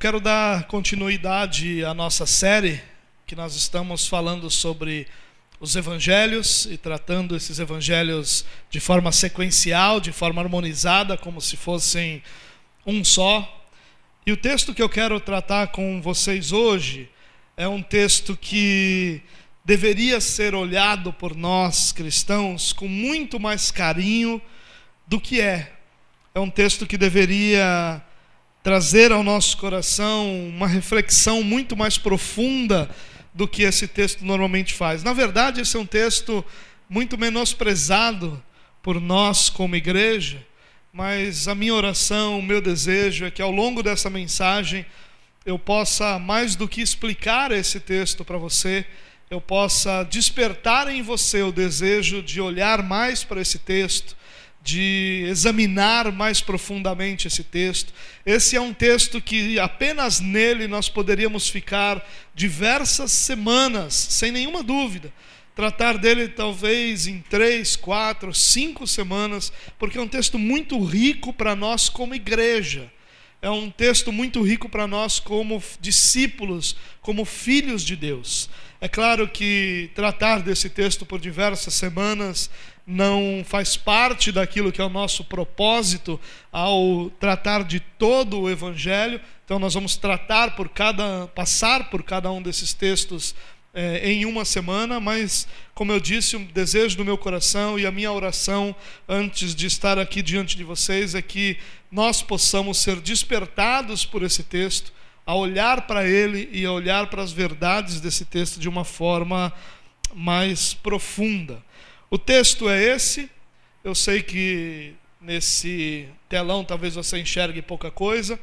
quero dar continuidade à nossa série, que nós estamos falando sobre os evangelhos e tratando esses evangelhos de forma sequencial, de forma harmonizada, como se fossem um só. E o texto que eu quero tratar com vocês hoje é um texto que deveria ser olhado por nós cristãos com muito mais carinho do que é. É um texto que deveria trazer ao nosso coração uma reflexão muito mais profunda do que esse texto normalmente faz. Na verdade, esse é um texto muito menosprezado por nós como igreja, mas a minha oração, o meu desejo é que ao longo dessa mensagem eu possa, mais do que explicar esse texto para você, eu possa despertar em você o desejo de olhar mais para esse texto, de examinar mais profundamente esse texto. Esse é um texto que apenas nele nós poderíamos ficar diversas semanas, sem nenhuma dúvida. Tratar dele talvez em três, quatro, cinco semanas, porque é um texto muito rico para nós como igreja. É um texto muito rico para nós como discípulos, como filhos de Deus. É claro que tratar desse texto por diversas semanas não faz parte daquilo que é o nosso propósito ao tratar de todo o evangelho. Então nós vamos tratar por cada passar por cada um desses textos é, em uma semana, mas como eu disse, o desejo do meu coração e a minha oração antes de estar aqui diante de vocês é que nós possamos ser despertados por esse texto, a olhar para ele e a olhar para as verdades desse texto de uma forma mais profunda. O texto é esse. Eu sei que nesse telão talvez você enxergue pouca coisa,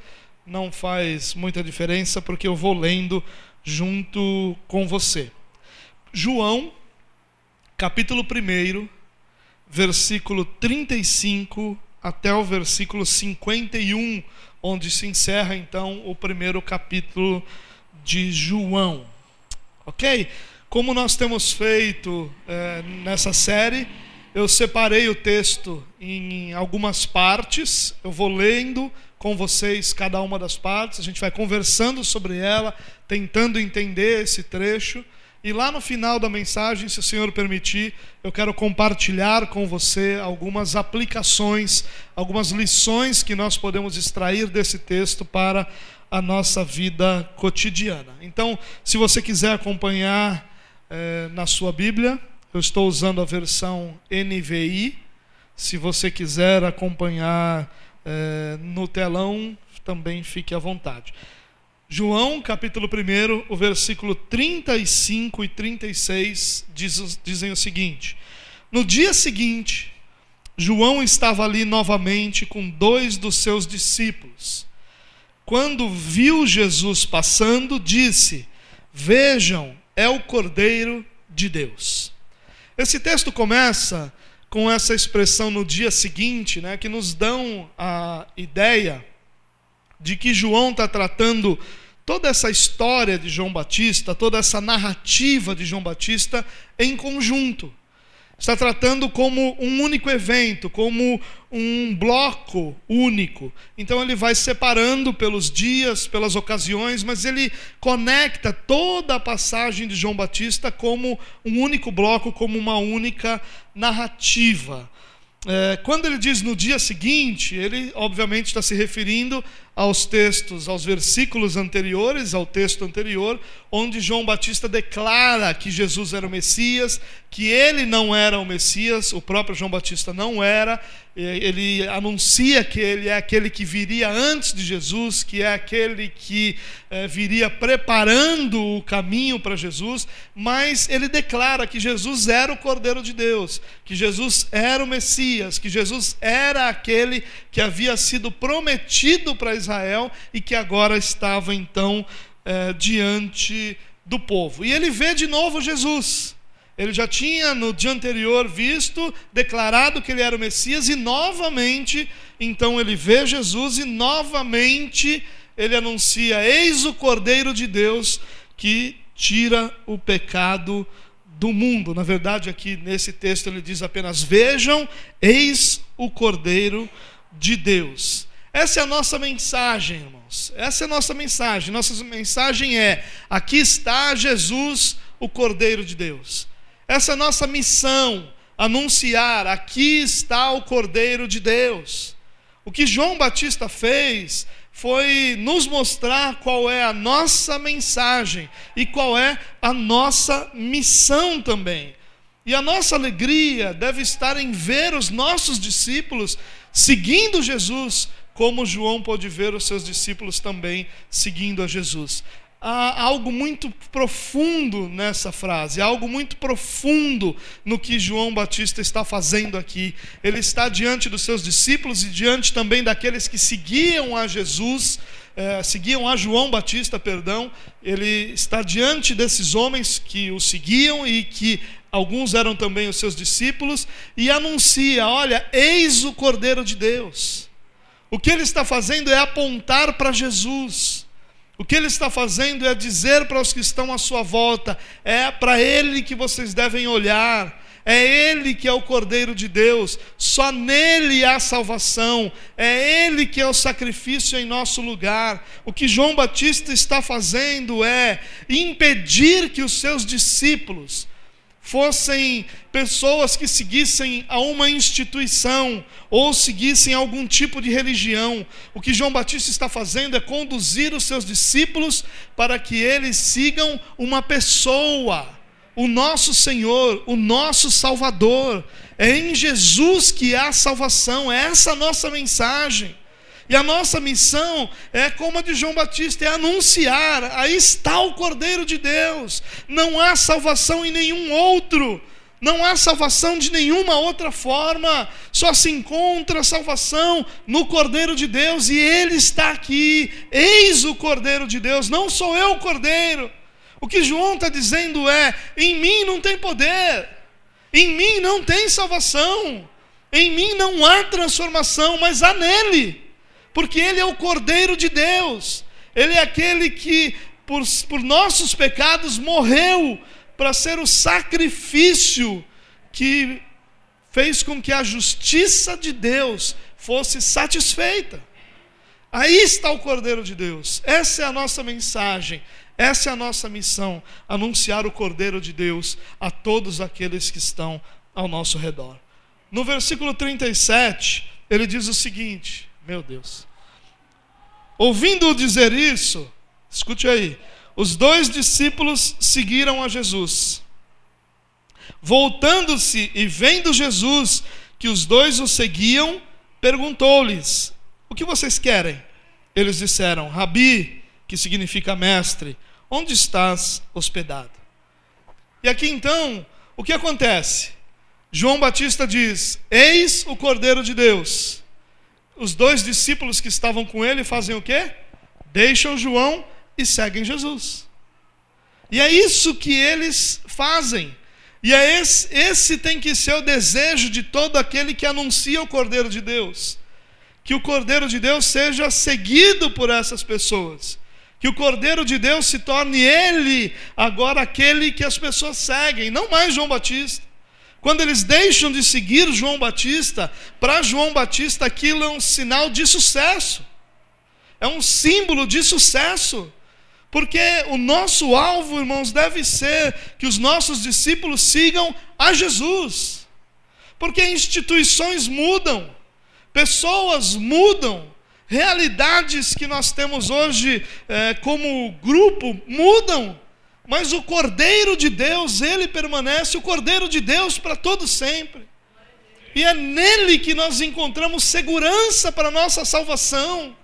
não faz muita diferença porque eu vou lendo junto com você. João, capítulo 1, versículo 35 até o versículo 51, onde se encerra então o primeiro capítulo de João. Ok? Como nós temos feito é, nessa série, eu separei o texto em algumas partes, eu vou lendo com vocês cada uma das partes, a gente vai conversando sobre ela, tentando entender esse trecho. E lá no final da mensagem, se o Senhor permitir, eu quero compartilhar com você algumas aplicações, algumas lições que nós podemos extrair desse texto para a nossa vida cotidiana. Então, se você quiser acompanhar é, na sua Bíblia. Eu estou usando a versão NVI. Se você quiser acompanhar é, no telão, também fique à vontade. João, capítulo 1, o versículo 35 e 36 diz, dizem o seguinte: No dia seguinte, João estava ali novamente com dois dos seus discípulos. Quando viu Jesus passando, disse: Vejam é o Cordeiro de Deus. Esse texto começa com essa expressão no dia seguinte, né, que nos dão a ideia de que João está tratando toda essa história de João Batista, toda essa narrativa de João Batista em conjunto está tratando como um único evento, como um bloco único. Então ele vai separando pelos dias, pelas ocasiões, mas ele conecta toda a passagem de João Batista como um único bloco, como uma única narrativa. É, quando ele diz no dia seguinte, ele obviamente está se referindo aos textos, aos versículos anteriores, ao texto anterior, onde João Batista declara que Jesus era o Messias, que ele não era o Messias, o próprio João Batista não era, ele anuncia que ele é aquele que viria antes de Jesus, que é aquele que é, viria preparando o caminho para Jesus, mas ele declara que Jesus era o Cordeiro de Deus, que Jesus era o Messias, que Jesus era aquele que havia sido prometido para Israel e que agora estava então é, diante do povo. E ele vê de novo Jesus. Ele já tinha no dia anterior visto, declarado que ele era o Messias, e novamente, então ele vê Jesus e novamente ele anuncia: Eis o Cordeiro de Deus que tira o pecado do mundo. Na verdade, aqui nesse texto ele diz apenas: Vejam, eis o Cordeiro de Deus. Essa é a nossa mensagem, irmão. irmãos. Essa é a nossa mensagem. Nossa mensagem é: aqui está Jesus, o Cordeiro de Deus. Essa é a nossa missão, anunciar: aqui está o Cordeiro de Deus. O que João Batista fez foi nos mostrar qual é a nossa mensagem e qual é a nossa missão também. E a nossa alegria deve estar em ver os nossos discípulos seguindo Jesus, como João pôde ver os seus discípulos também seguindo a Jesus. Há algo muito profundo nessa frase, há algo muito profundo no que João Batista está fazendo aqui. Ele está diante dos seus discípulos e diante também daqueles que seguiam a Jesus, eh, seguiam a João Batista, perdão. Ele está diante desses homens que o seguiam e que alguns eram também os seus discípulos, e anuncia: Olha, eis o Cordeiro de Deus. O que ele está fazendo é apontar para Jesus. O que ele está fazendo é dizer para os que estão à sua volta: é para ele que vocês devem olhar. É Ele que é o Cordeiro de Deus, só nele há salvação, é Ele que é o sacrifício em nosso lugar. O que João Batista está fazendo é impedir que os seus discípulos, fossem pessoas que seguissem a uma instituição ou seguissem algum tipo de religião. O que João Batista está fazendo é conduzir os seus discípulos para que eles sigam uma pessoa, o nosso Senhor, o nosso Salvador. É em Jesus que há salvação, é essa a nossa mensagem. E a nossa missão é como a de João Batista, é anunciar: aí está o Cordeiro de Deus. Não há salvação em nenhum outro. Não há salvação de nenhuma outra forma, só se encontra salvação no Cordeiro de Deus e Ele está aqui. Eis o Cordeiro de Deus, não sou eu o Cordeiro. O que João está dizendo é: em mim não tem poder, em mim não tem salvação, em mim não há transformação, mas há nele porque Ele é o Cordeiro de Deus, Ele é aquele que, por, por nossos pecados, morreu para ser o sacrifício que fez com que a justiça de Deus fosse satisfeita. Aí está o Cordeiro de Deus, essa é a nossa mensagem. Essa é a nossa missão: anunciar o Cordeiro de Deus a todos aqueles que estão ao nosso redor. No versículo 37, ele diz o seguinte: Meu Deus. Ouvindo-o dizer isso, escute aí, os dois discípulos seguiram a Jesus. Voltando-se e vendo Jesus que os dois o seguiam, perguntou-lhes: O que vocês querem? Eles disseram: Rabi, que significa mestre, onde estás hospedado? E aqui então, o que acontece? João Batista diz: Eis o Cordeiro de Deus os dois discípulos que estavam com ele fazem o quê? Deixam João e seguem Jesus. E é isso que eles fazem. E é esse, esse tem que ser o desejo de todo aquele que anuncia o Cordeiro de Deus. Que o Cordeiro de Deus seja seguido por essas pessoas. Que o Cordeiro de Deus se torne ele agora aquele que as pessoas seguem, não mais João Batista. Quando eles deixam de seguir João Batista, para João Batista aquilo é um sinal de sucesso, é um símbolo de sucesso, porque o nosso alvo, irmãos, deve ser que os nossos discípulos sigam a Jesus, porque instituições mudam, pessoas mudam, realidades que nós temos hoje é, como grupo mudam. Mas o Cordeiro de Deus, ele permanece o Cordeiro de Deus para todo sempre. E é nele que nós encontramos segurança para a nossa salvação.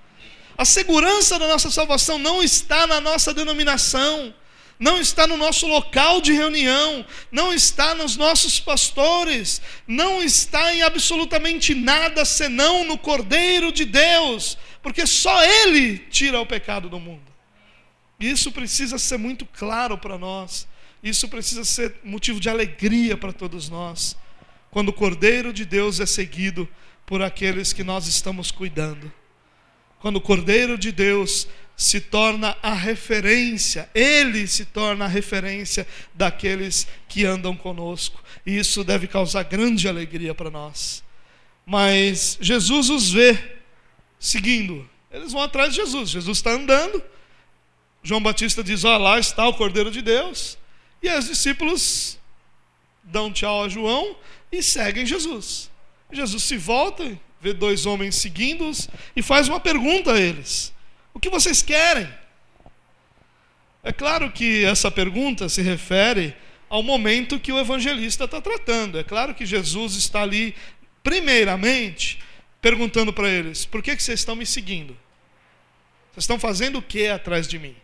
A segurança da nossa salvação não está na nossa denominação, não está no nosso local de reunião, não está nos nossos pastores, não está em absolutamente nada senão no Cordeiro de Deus, porque só Ele tira o pecado do mundo. Isso precisa ser muito claro para nós. Isso precisa ser motivo de alegria para todos nós. Quando o Cordeiro de Deus é seguido por aqueles que nós estamos cuidando. Quando o Cordeiro de Deus se torna a referência, ele se torna a referência daqueles que andam conosco. E isso deve causar grande alegria para nós. Mas Jesus os vê seguindo, Eles vão atrás de Jesus. Jesus está andando. João Batista diz: Ó, lá está o Cordeiro de Deus. E os discípulos dão tchau a João e seguem Jesus. Jesus se volta, vê dois homens seguindo-os e faz uma pergunta a eles: O que vocês querem? É claro que essa pergunta se refere ao momento que o evangelista está tratando. É claro que Jesus está ali, primeiramente, perguntando para eles: por que, que vocês estão me seguindo? Vocês estão fazendo o que atrás de mim?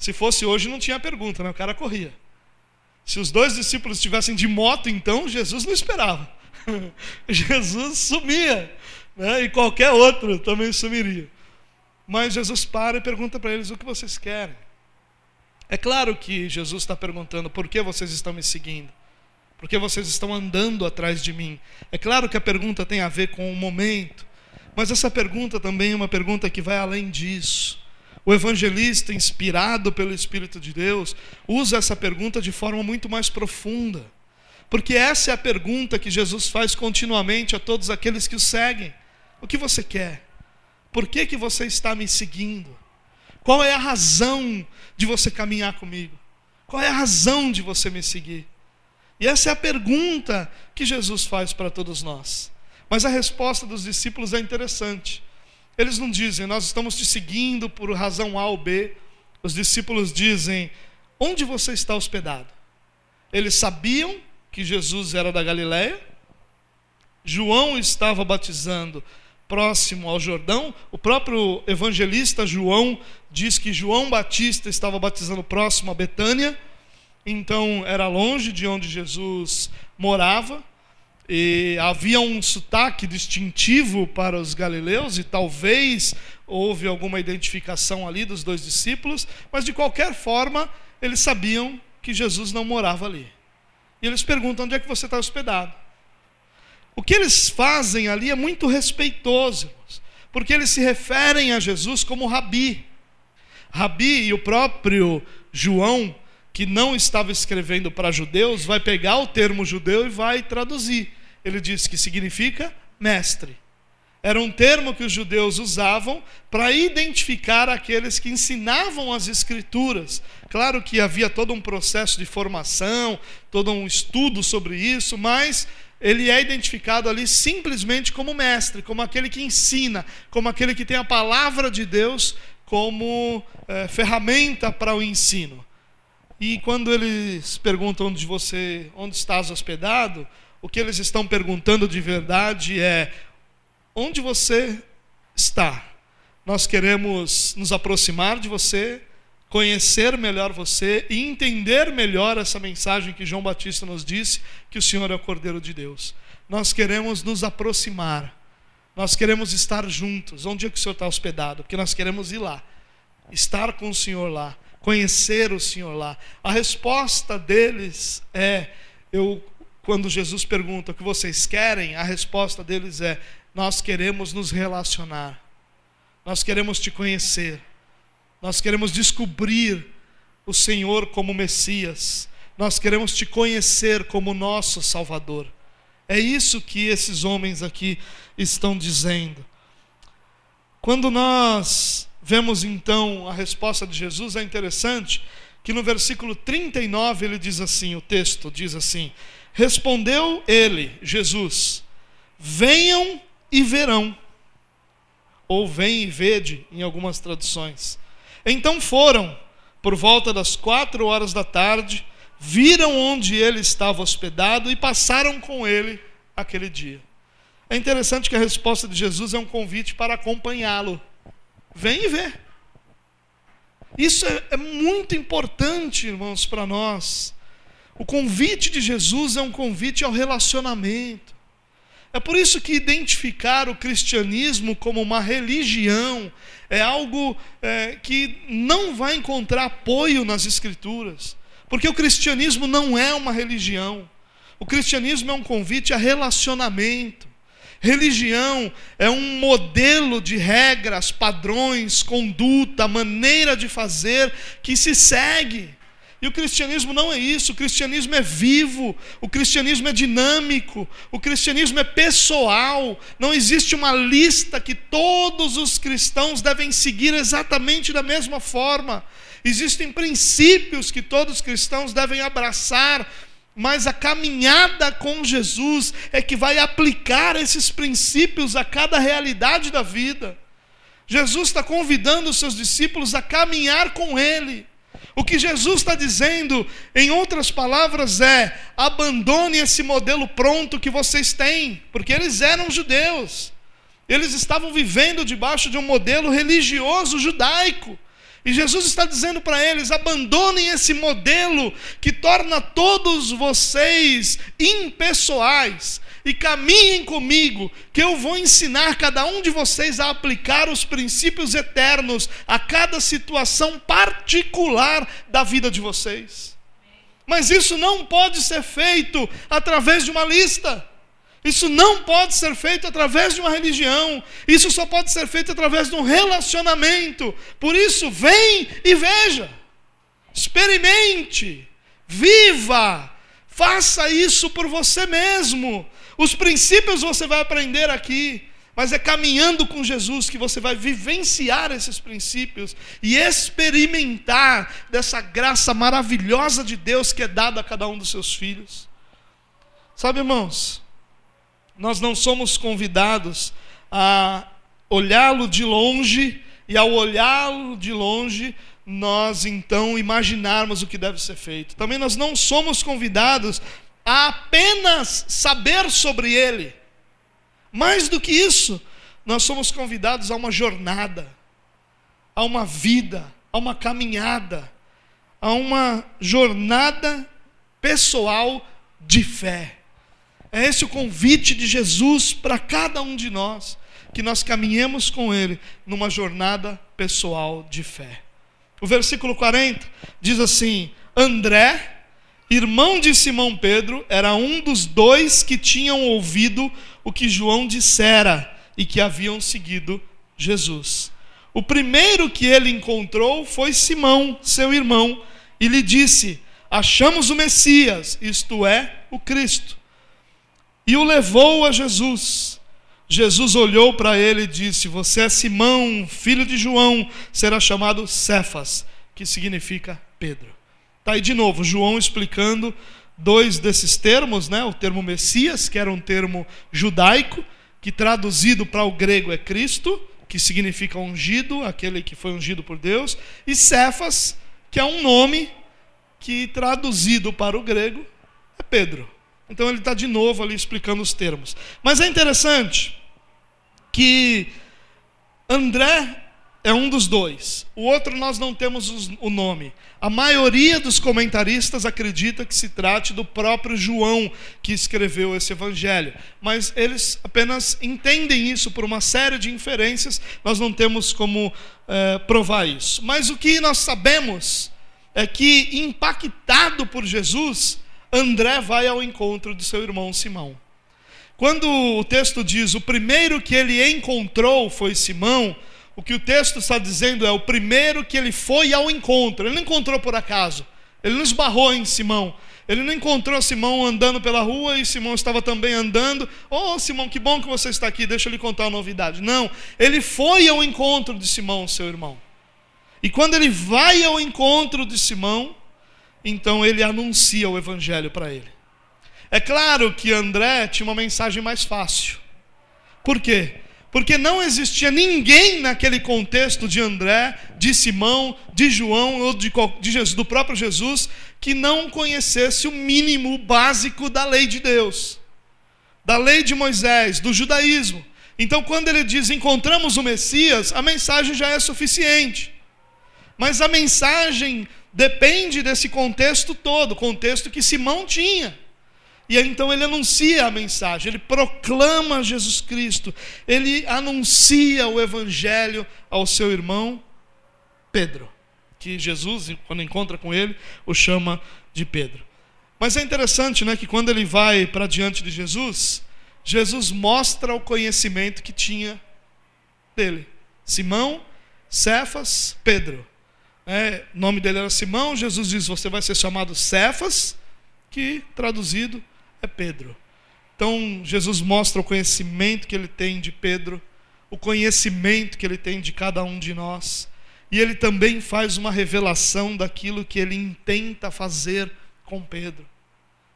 Se fosse hoje, não tinha pergunta, né? o cara corria. Se os dois discípulos estivessem de moto, então Jesus não esperava. Jesus sumia, né? e qualquer outro também sumiria. Mas Jesus para e pergunta para eles: o que vocês querem? É claro que Jesus está perguntando: por que vocês estão me seguindo? Por que vocês estão andando atrás de mim? É claro que a pergunta tem a ver com o momento, mas essa pergunta também é uma pergunta que vai além disso. O evangelista, inspirado pelo Espírito de Deus, usa essa pergunta de forma muito mais profunda. Porque essa é a pergunta que Jesus faz continuamente a todos aqueles que o seguem: O que você quer? Por que, que você está me seguindo? Qual é a razão de você caminhar comigo? Qual é a razão de você me seguir? E essa é a pergunta que Jesus faz para todos nós. Mas a resposta dos discípulos é interessante. Eles não dizem, nós estamos te seguindo por razão A ou B. Os discípulos dizem, onde você está hospedado? Eles sabiam que Jesus era da Galiléia. João estava batizando próximo ao Jordão. O próprio evangelista João diz que João Batista estava batizando próximo a Betânia, então era longe de onde Jesus morava. E havia um sotaque distintivo para os galileus, e talvez houve alguma identificação ali dos dois discípulos, mas de qualquer forma, eles sabiam que Jesus não morava ali. E eles perguntam: onde é que você está hospedado? O que eles fazem ali é muito respeitoso, porque eles se referem a Jesus como Rabi. Rabi e o próprio João, que não estava escrevendo para judeus, vai pegar o termo judeu e vai traduzir. Ele diz que significa mestre. Era um termo que os judeus usavam para identificar aqueles que ensinavam as escrituras. Claro que havia todo um processo de formação, todo um estudo sobre isso, mas ele é identificado ali simplesmente como mestre, como aquele que ensina, como aquele que tem a palavra de Deus como é, ferramenta para o ensino. E quando eles perguntam onde você, onde estás hospedado, o que eles estão perguntando de verdade é onde você está. Nós queremos nos aproximar de você, conhecer melhor você e entender melhor essa mensagem que João Batista nos disse, que o Senhor é o Cordeiro de Deus. Nós queremos nos aproximar, nós queremos estar juntos. Onde é que o Senhor está hospedado? Porque nós queremos ir lá, estar com o Senhor lá, conhecer o Senhor lá. A resposta deles é: eu, quando Jesus pergunta o que vocês querem, a resposta deles é: nós queremos nos relacionar, nós queremos te conhecer. Nós queremos descobrir o Senhor como Messias. Nós queremos te conhecer como nosso Salvador. É isso que esses homens aqui estão dizendo. Quando nós vemos então a resposta de Jesus, é interessante que no versículo 39 ele diz assim: o texto diz assim: Respondeu ele, Jesus, venham e verão. Ou vem e vede, em algumas traduções. Então foram, por volta das quatro horas da tarde, viram onde ele estava hospedado e passaram com ele aquele dia. É interessante que a resposta de Jesus é um convite para acompanhá-lo. Vem e vê. Isso é, é muito importante, irmãos, para nós. O convite de Jesus é um convite ao relacionamento. É por isso que identificar o cristianismo como uma religião é algo é, que não vai encontrar apoio nas Escrituras, porque o cristianismo não é uma religião, o cristianismo é um convite a relacionamento. Religião é um modelo de regras, padrões, conduta, maneira de fazer que se segue, E o cristianismo não é isso, o cristianismo é vivo, o cristianismo é dinâmico, o cristianismo é pessoal. Não existe uma lista que todos os cristãos devem seguir exatamente da mesma forma. Existem princípios que todos os cristãos devem abraçar, mas a caminhada com Jesus é que vai aplicar esses princípios a cada realidade da vida. Jesus está convidando os seus discípulos a caminhar com Ele. O que Jesus está dizendo, em outras palavras, é: abandone esse modelo pronto que vocês têm, porque eles eram judeus, eles estavam vivendo debaixo de um modelo religioso judaico. E Jesus está dizendo para eles: abandonem esse modelo que torna todos vocês impessoais e caminhem comigo, que eu vou ensinar cada um de vocês a aplicar os princípios eternos a cada situação particular da vida de vocês. Mas isso não pode ser feito através de uma lista. Isso não pode ser feito através de uma religião. Isso só pode ser feito através de um relacionamento. Por isso, vem e veja. Experimente. Viva. Faça isso por você mesmo. Os princípios você vai aprender aqui, mas é caminhando com Jesus que você vai vivenciar esses princípios e experimentar dessa graça maravilhosa de Deus que é dada a cada um dos seus filhos. Sabe, irmãos, nós não somos convidados a olhá-lo de longe e ao olhá-lo de longe, nós então imaginarmos o que deve ser feito. Também nós não somos convidados a apenas saber sobre Ele. Mais do que isso, nós somos convidados a uma jornada, a uma vida, a uma caminhada, a uma jornada pessoal de fé. É esse o convite de Jesus para cada um de nós, que nós caminhemos com Ele numa jornada pessoal de fé. O versículo 40 diz assim: André, irmão de Simão Pedro, era um dos dois que tinham ouvido o que João dissera e que haviam seguido Jesus. O primeiro que ele encontrou foi Simão, seu irmão, e lhe disse: Achamos o Messias, isto é, o Cristo. E o levou a Jesus. Jesus olhou para ele e disse: Você é Simão, filho de João, será chamado Cefas, que significa Pedro. Está aí de novo, João explicando dois desses termos, né? o termo Messias, que era um termo judaico, que traduzido para o grego é Cristo, que significa ungido, aquele que foi ungido por Deus, e Cefas, que é um nome que traduzido para o grego é Pedro. Então ele está de novo ali explicando os termos. Mas é interessante que André é um dos dois. O outro nós não temos o nome. A maioria dos comentaristas acredita que se trate do próprio João que escreveu esse evangelho, mas eles apenas entendem isso por uma série de inferências. Nós não temos como é, provar isso. Mas o que nós sabemos é que, impactado por Jesus, André vai ao encontro do seu irmão Simão. Quando o texto diz o primeiro que ele encontrou foi Simão, o que o texto está dizendo é o primeiro que ele foi ao encontro. Ele não encontrou por acaso. Ele não esbarrou em Simão. Ele não encontrou Simão andando pela rua e Simão estava também andando. Oh, Simão, que bom que você está aqui, deixa eu lhe contar uma novidade. Não, ele foi ao encontro de Simão, seu irmão. E quando ele vai ao encontro de Simão, então ele anuncia o evangelho para ele. É claro que André tinha uma mensagem mais fácil. Por quê? Porque não existia ninguém naquele contexto de André, de Simão, de João ou de, de Jesus, do próprio Jesus que não conhecesse o mínimo básico da lei de Deus, da lei de Moisés, do judaísmo. Então, quando ele diz encontramos o Messias, a mensagem já é suficiente. Mas a mensagem depende desse contexto todo, contexto que Simão tinha. E então ele anuncia a mensagem, ele proclama Jesus Cristo, ele anuncia o evangelho ao seu irmão Pedro, que Jesus, quando encontra com ele, o chama de Pedro. Mas é interessante, né, que quando ele vai para diante de Jesus, Jesus mostra o conhecimento que tinha dele. Simão, Cefas, Pedro. É, o nome dele era Simão. Jesus diz: Você vai ser chamado Cefas, que traduzido é Pedro. Então, Jesus mostra o conhecimento que ele tem de Pedro, o conhecimento que ele tem de cada um de nós. E ele também faz uma revelação daquilo que ele intenta fazer com Pedro,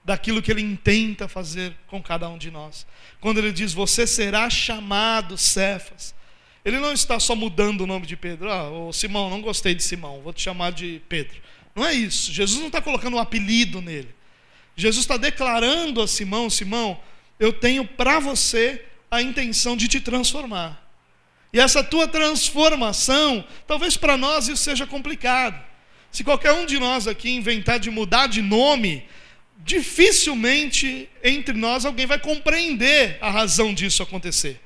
daquilo que ele intenta fazer com cada um de nós. Quando ele diz: Você será chamado Cefas. Ele não está só mudando o nome de Pedro. Ah, ô Simão, não gostei de Simão, vou te chamar de Pedro. Não é isso. Jesus não está colocando um apelido nele. Jesus está declarando a Simão: Simão, eu tenho para você a intenção de te transformar. E essa tua transformação, talvez para nós isso seja complicado. Se qualquer um de nós aqui inventar de mudar de nome, dificilmente entre nós alguém vai compreender a razão disso acontecer.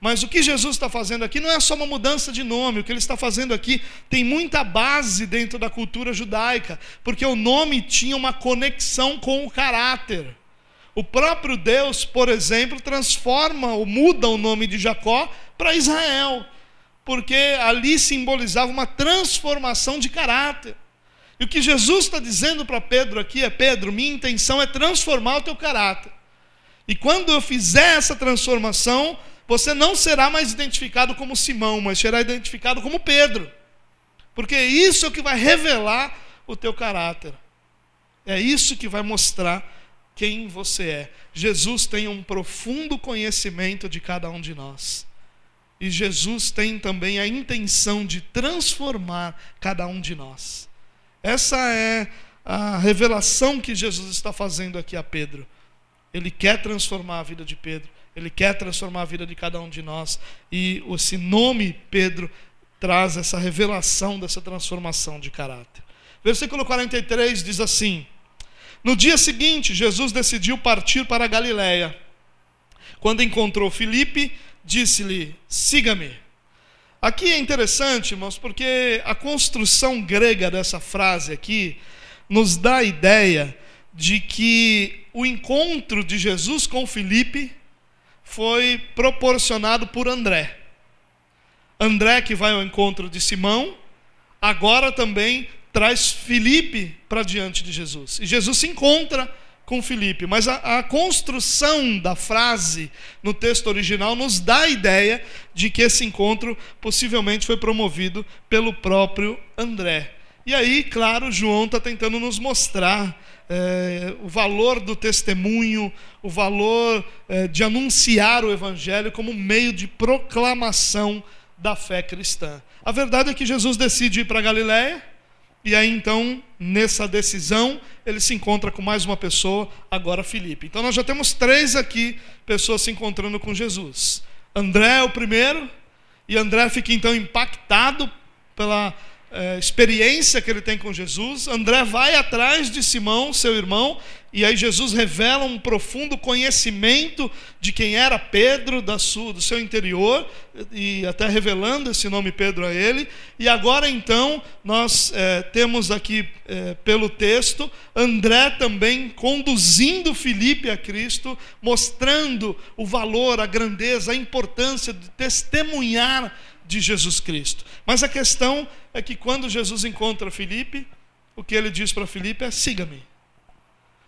Mas o que Jesus está fazendo aqui não é só uma mudança de nome, o que ele está fazendo aqui tem muita base dentro da cultura judaica, porque o nome tinha uma conexão com o caráter. O próprio Deus, por exemplo, transforma ou muda o nome de Jacó para Israel, porque ali simbolizava uma transformação de caráter. E o que Jesus está dizendo para Pedro aqui é: Pedro, minha intenção é transformar o teu caráter. E quando eu fizer essa transformação, você não será mais identificado como Simão, mas será identificado como Pedro. Porque isso é o que vai revelar o teu caráter. É isso que vai mostrar quem você é. Jesus tem um profundo conhecimento de cada um de nós. E Jesus tem também a intenção de transformar cada um de nós. Essa é a revelação que Jesus está fazendo aqui a Pedro. Ele quer transformar a vida de Pedro, ele quer transformar a vida de cada um de nós. E esse nome, Pedro, traz essa revelação dessa transformação de caráter. Versículo 43 diz assim: No dia seguinte, Jesus decidiu partir para Galiléia. Quando encontrou Filipe, disse-lhe: Siga-me. Aqui é interessante, irmãos, porque a construção grega dessa frase aqui nos dá a ideia de que o encontro de Jesus com Filipe foi proporcionado por André. André, que vai ao encontro de Simão, agora também traz Filipe para diante de Jesus. E Jesus se encontra com Filipe, mas a, a, construção da frase no texto original nos dá a ideia de que esse encontro possivelmente foi promovido pelo próprio André. E aí, claro, João está tentando nos mostrar é, o valor do testemunho, o valor é, de anunciar o Evangelho como meio de proclamação da fé cristã. A verdade é que Jesus decide ir para Galiléia e aí então, nessa decisão, ele se encontra com mais uma pessoa, agora Filipe. Então nós já temos três aqui pessoas se encontrando com Jesus. André é o primeiro, e André fica então impactado pela é, experiência que ele tem com Jesus. André vai atrás de Simão, seu irmão, e aí Jesus revela um profundo conhecimento de quem era Pedro, da sua, do seu interior, e até revelando esse nome Pedro a ele. E agora então nós é, temos aqui é, pelo texto André também conduzindo Filipe a Cristo, mostrando o valor, a grandeza, a importância de testemunhar de Jesus Cristo. Mas a questão é que quando Jesus encontra Filipe, o que ele diz para Filipe é: siga-me.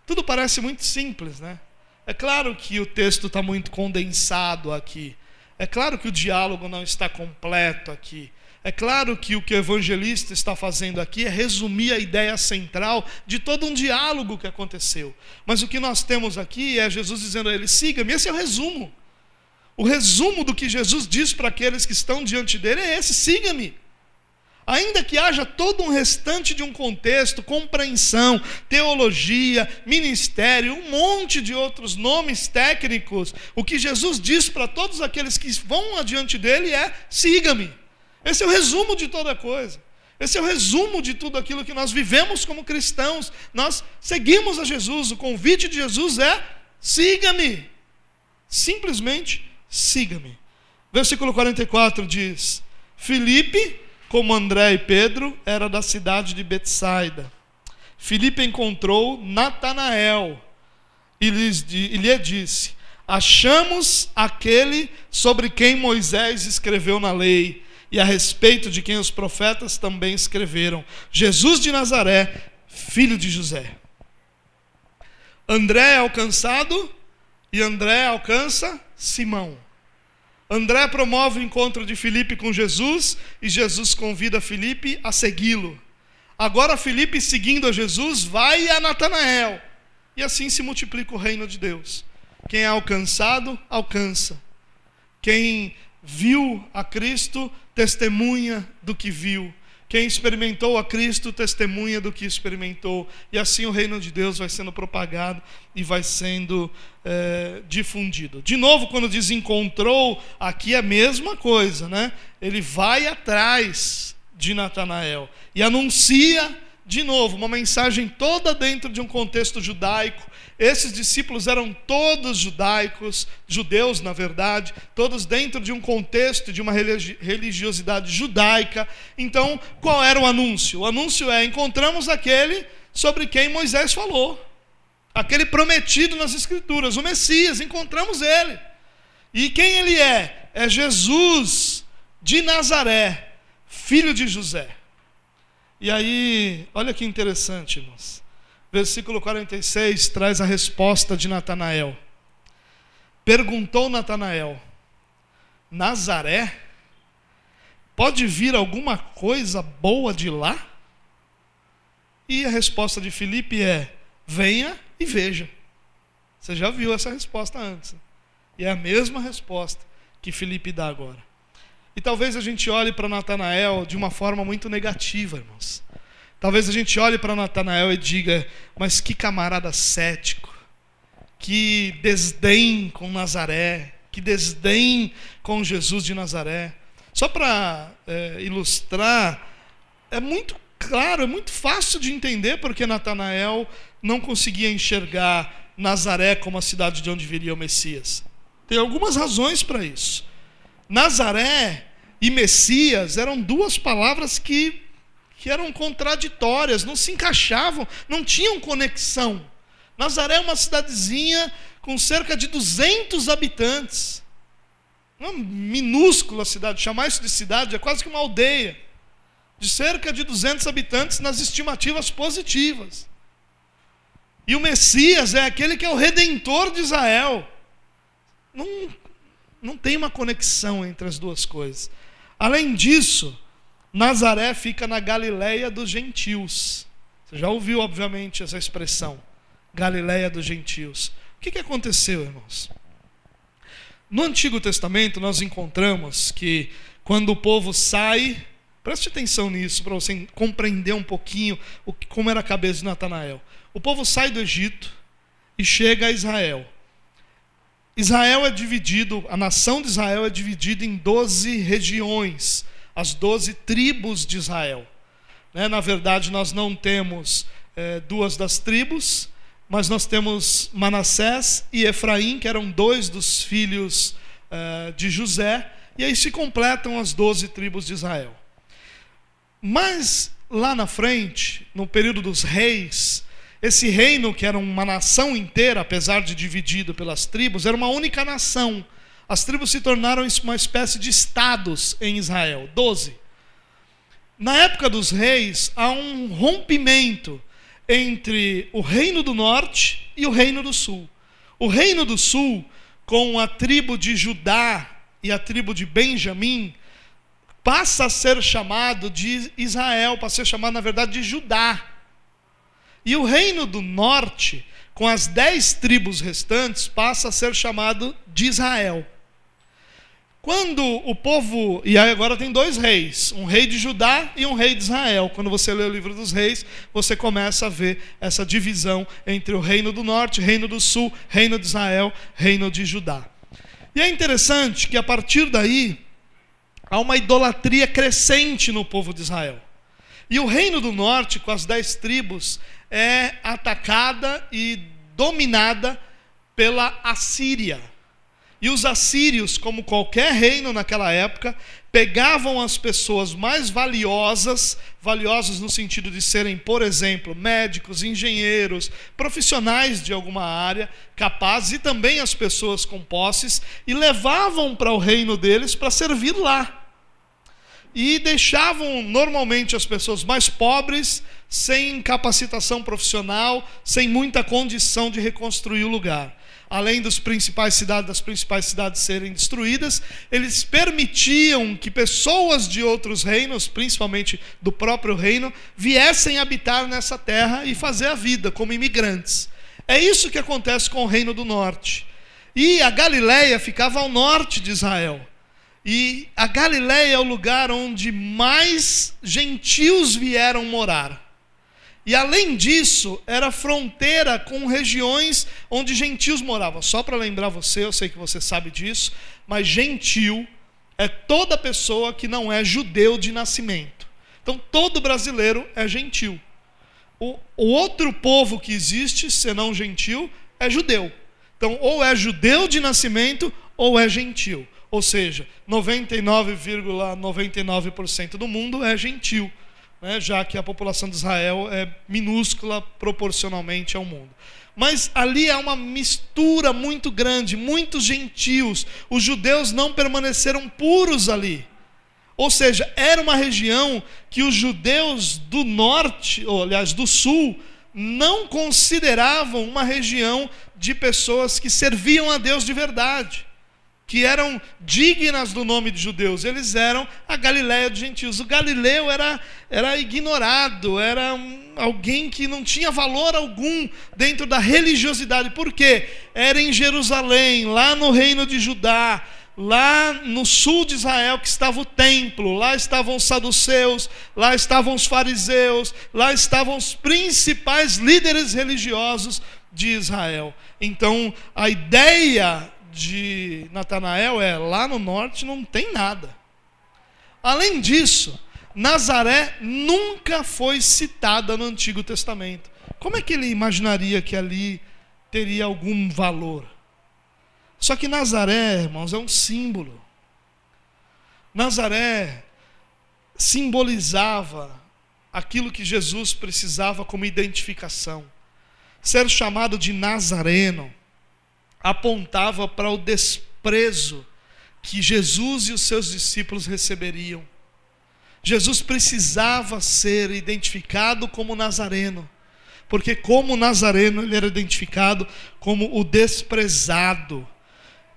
Tudo parece muito simples, né? É claro que o texto está muito condensado aqui. É claro que o diálogo não está completo aqui. É claro que o que o evangelista está fazendo aqui é resumir a ideia central de todo um diálogo que aconteceu. Mas o que nós temos aqui é Jesus dizendo a ele: siga-me. Esse é o resumo. O resumo do que Jesus diz para aqueles que estão diante dele é esse: siga-me. Ainda que haja todo um restante de um contexto, compreensão, teologia, ministério, um monte de outros nomes técnicos, o que Jesus diz para todos aqueles que vão adiante dele é: siga-me. Esse é o resumo de toda coisa. Esse é o resumo de tudo aquilo que nós vivemos como cristãos. Nós seguimos a Jesus. O convite de Jesus é: siga-me. Simplesmente siga-me. Versículo 44 diz: Filipe, como André e Pedro, era da cidade de Betsaida. Filipe encontrou Natanael e lhe disse: Achamos aquele sobre quem Moisés escreveu na lei e a respeito de quem os profetas também escreveram: Jesus de Nazaré, filho de José. André é alcançado e André alcança Simão. André promove o encontro de Filipe com Jesus e Jesus convida Filipe a segui-lo. Agora Filipe, seguindo a Jesus, vai a Natanael. E assim se multiplica o reino de Deus. Quem é alcançado, alcança. Quem viu a Cristo, testemunha do que viu. Quem experimentou a Cristo testemunha do que experimentou. E assim o reino de Deus vai sendo propagado e vai sendo é, difundido. De novo, quando diz encontrou, aqui é a mesma coisa, né? Ele vai atrás de Natanael e anuncia de novo, uma mensagem toda dentro de um contexto judaico. Esses discípulos eram todos judaicos, judeus, na verdade, todos dentro de um contexto de uma religiosidade judaica. Então, qual era o anúncio? O anúncio é: encontramos aquele sobre quem Moisés falou, aquele prometido nas Escrituras, o Messias, encontramos ele. E quem ele é? É Jesus de Nazaré, filho de José. E aí, olha que interessante, irmãos. Versículo 46 traz a resposta de Natanael. Perguntou Natanael: Nazaré? Pode vir alguma coisa boa de lá? E a resposta de Filipe é: venha e veja. Você já viu essa resposta antes. E é a mesma resposta que Filipe dá agora. E talvez a gente olhe para Natanael de uma forma muito negativa, irmãos. Talvez a gente olhe para Natanael e diga: mas que camarada cético, que desdém com Nazaré, que desdém com Jesus de Nazaré. Só para é, ilustrar, é muito claro, é muito fácil de entender porque Natanael não conseguia enxergar Nazaré como a cidade de onde viria o Messias. Tem algumas razões para isso. Nazaré e Messias eram duas palavras que, que eram contraditórias, não se encaixavam, não tinham conexão. Nazaré é uma cidadezinha com cerca de 200 habitantes. Uma minúscula cidade, chamar isso de cidade é quase que uma aldeia. De cerca de 200 habitantes nas estimativas positivas. E o Messias é aquele que é o redentor de Israel. Não, não tem uma conexão entre as duas coisas. Além disso, Nazaré fica na Galileia dos gentios. Você já ouviu, obviamente, essa expressão, Galileia dos gentios. O que, que aconteceu, irmãos? No Antigo Testamento, nós encontramos que quando o povo sai, preste atenção nisso para você compreender um pouquinho o, como era a cabeça de Natanael. O povo sai do Egito e chega a Israel. Israel é dividido, a nação de Israel é dividida em 12 regiões, as 12 tribos de Israel. Né? Na verdade, nós não temos é, duas das tribos, mas nós temos Manassés e Efraim, que eram dois dos filhos é, de José, e aí se completam as 12 tribos de Israel. Mas lá na frente, no período dos reis, esse reino, que era uma nação inteira, apesar de dividido pelas tribos, era uma única nação. As tribos se tornaram uma espécie de estados em Israel, doze. Na época dos reis, há um rompimento entre o reino do norte e o reino do sul. O reino do sul, com a tribo de Judá e a tribo de Benjamim, passa a ser chamado de Israel, passa a ser chamado, na verdade, de Judá. E o reino do norte, com as dez tribos restantes, passa a ser chamado de Israel. Quando o povo. E aí agora tem dois reis: um rei de Judá e um rei de Israel. Quando você lê o livro dos reis, você começa a ver essa divisão entre o reino do norte, reino do sul, reino de Israel, reino de Judá. E é interessante que a partir daí há uma idolatria crescente no povo de Israel. E o reino do norte, com as dez tribos, é atacada e dominada pela Assíria. E os assírios, como qualquer reino naquela época, pegavam as pessoas mais valiosas, valiosas no sentido de serem, por exemplo, médicos, engenheiros, profissionais de alguma área, capazes, e também as pessoas com posses, e levavam para o reino deles para servir lá. e deixavam normalmente as pessoas mais pobres, sem capacitação profissional, sem muita condição de reconstruir o lugar além das principais cidades, das principais cidades serem destruídas, eles permitiam que pessoas de outros reinos, principalmente do próprio reino, viessem habitar nessa terra e fazer a vida como imigrantes. É isso que acontece com o reino do norte. E a Galileia ficava ao norte de Israel. E a Galileia é o lugar onde mais gentios vieram morar. E além disso, era fronteira com regiões onde gentios moravam. Só para lembrar você, eu sei que você sabe disso, mas gentil é toda pessoa que não é judeu de nascimento. Então, todo brasileiro é gentil. O, o outro povo que existe, senão gentil, é judeu. Então, ou é judeu de nascimento ou é gentil. Ou seja, 99,99% ,99 do mundo é gentil né, já que a população de Israel é minúscula proporcionalmente ao mundo. Mas ali há uma mistura muito grande, muitos gentios. Os judeus não permaneceram puros ali. Ou seja, era uma região que os judeus do norte, ou aliás, do sul, não consideravam uma região de pessoas que serviam a Deus de verdade que eram dignas do nome de judeus, eles eram a Galiléia dos gentios. O Galileu era, era ignorado, era alguém que não tinha valor algum dentro da religiosidade. Por quê? Era em Jerusalém, lá no reino de Judá, lá no sul de Israel que estava o templo, lá estavam os saduceus, lá estavam os fariseus, lá estavam os principais líderes religiosos de Israel. Então, a ideia de Natanael é lá no norte não tem nada. Além disso, Nazaré nunca foi citada no Antigo Testamento. Como é que ele imaginaria que ali teria algum valor? Só que Nazaré, irmãos, é um símbolo. Nazaré simbolizava aquilo que Jesus precisava como identificação. Ser chamado de Nazareno apontava para o desprezo que Jesus e os seus discípulos receberiam. Jesus precisava ser identificado como Nazareno, porque, como Nazareno, ele era identificado como o desprezado.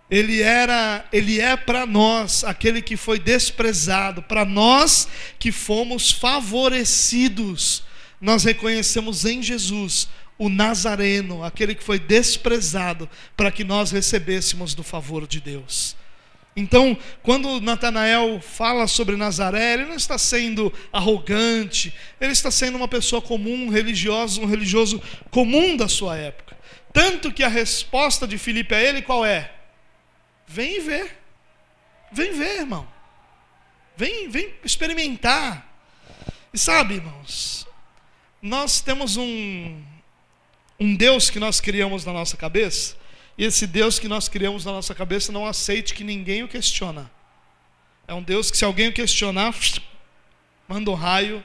Ele era, ele é para nós aquele que foi desprezado, para nós que fomos favorecidos. Nós reconhecemos em Jesus o Nazareno, aquele que foi desprezado, para que nós recebêssemos do favor de Deus. Então, quando Natanael fala sobre Nazaré, ele não está sendo arrogante, ele está sendo uma pessoa comum, religioso, um religioso comum da sua época. Tanto que a resposta de Filipe a ele qual é? Vem ver. Vem ver, irmão. Vem, vem experimentar. E sabe, irmãos, nós temos um um Deus que nós criamos na nossa cabeça, e esse Deus que nós criamos na nossa cabeça não aceite que ninguém o questiona. É um Deus que se alguém o questionar, manda um raio.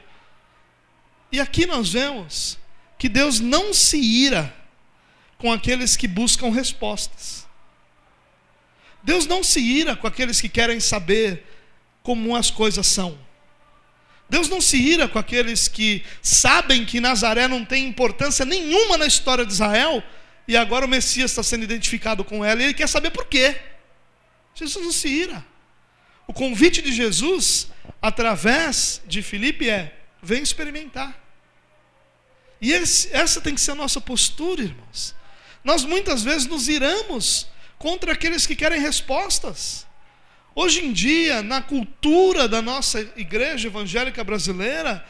E aqui nós vemos que Deus não se ira com aqueles que buscam respostas. Deus não se ira com aqueles que querem saber como as coisas são. Deus não se ira com aqueles que sabem que Nazaré não tem importância nenhuma na história de Israel e agora o Messias está sendo identificado com ela e ele quer saber por quê. Jesus não se ira. O convite de Jesus, através de Filipe, é: vem experimentar. E esse, essa tem que ser a nossa postura, irmãos. Nós muitas vezes nos iramos contra aqueles que querem respostas. Hoje em dia, na cultura da nossa igreja evangélica brasileira,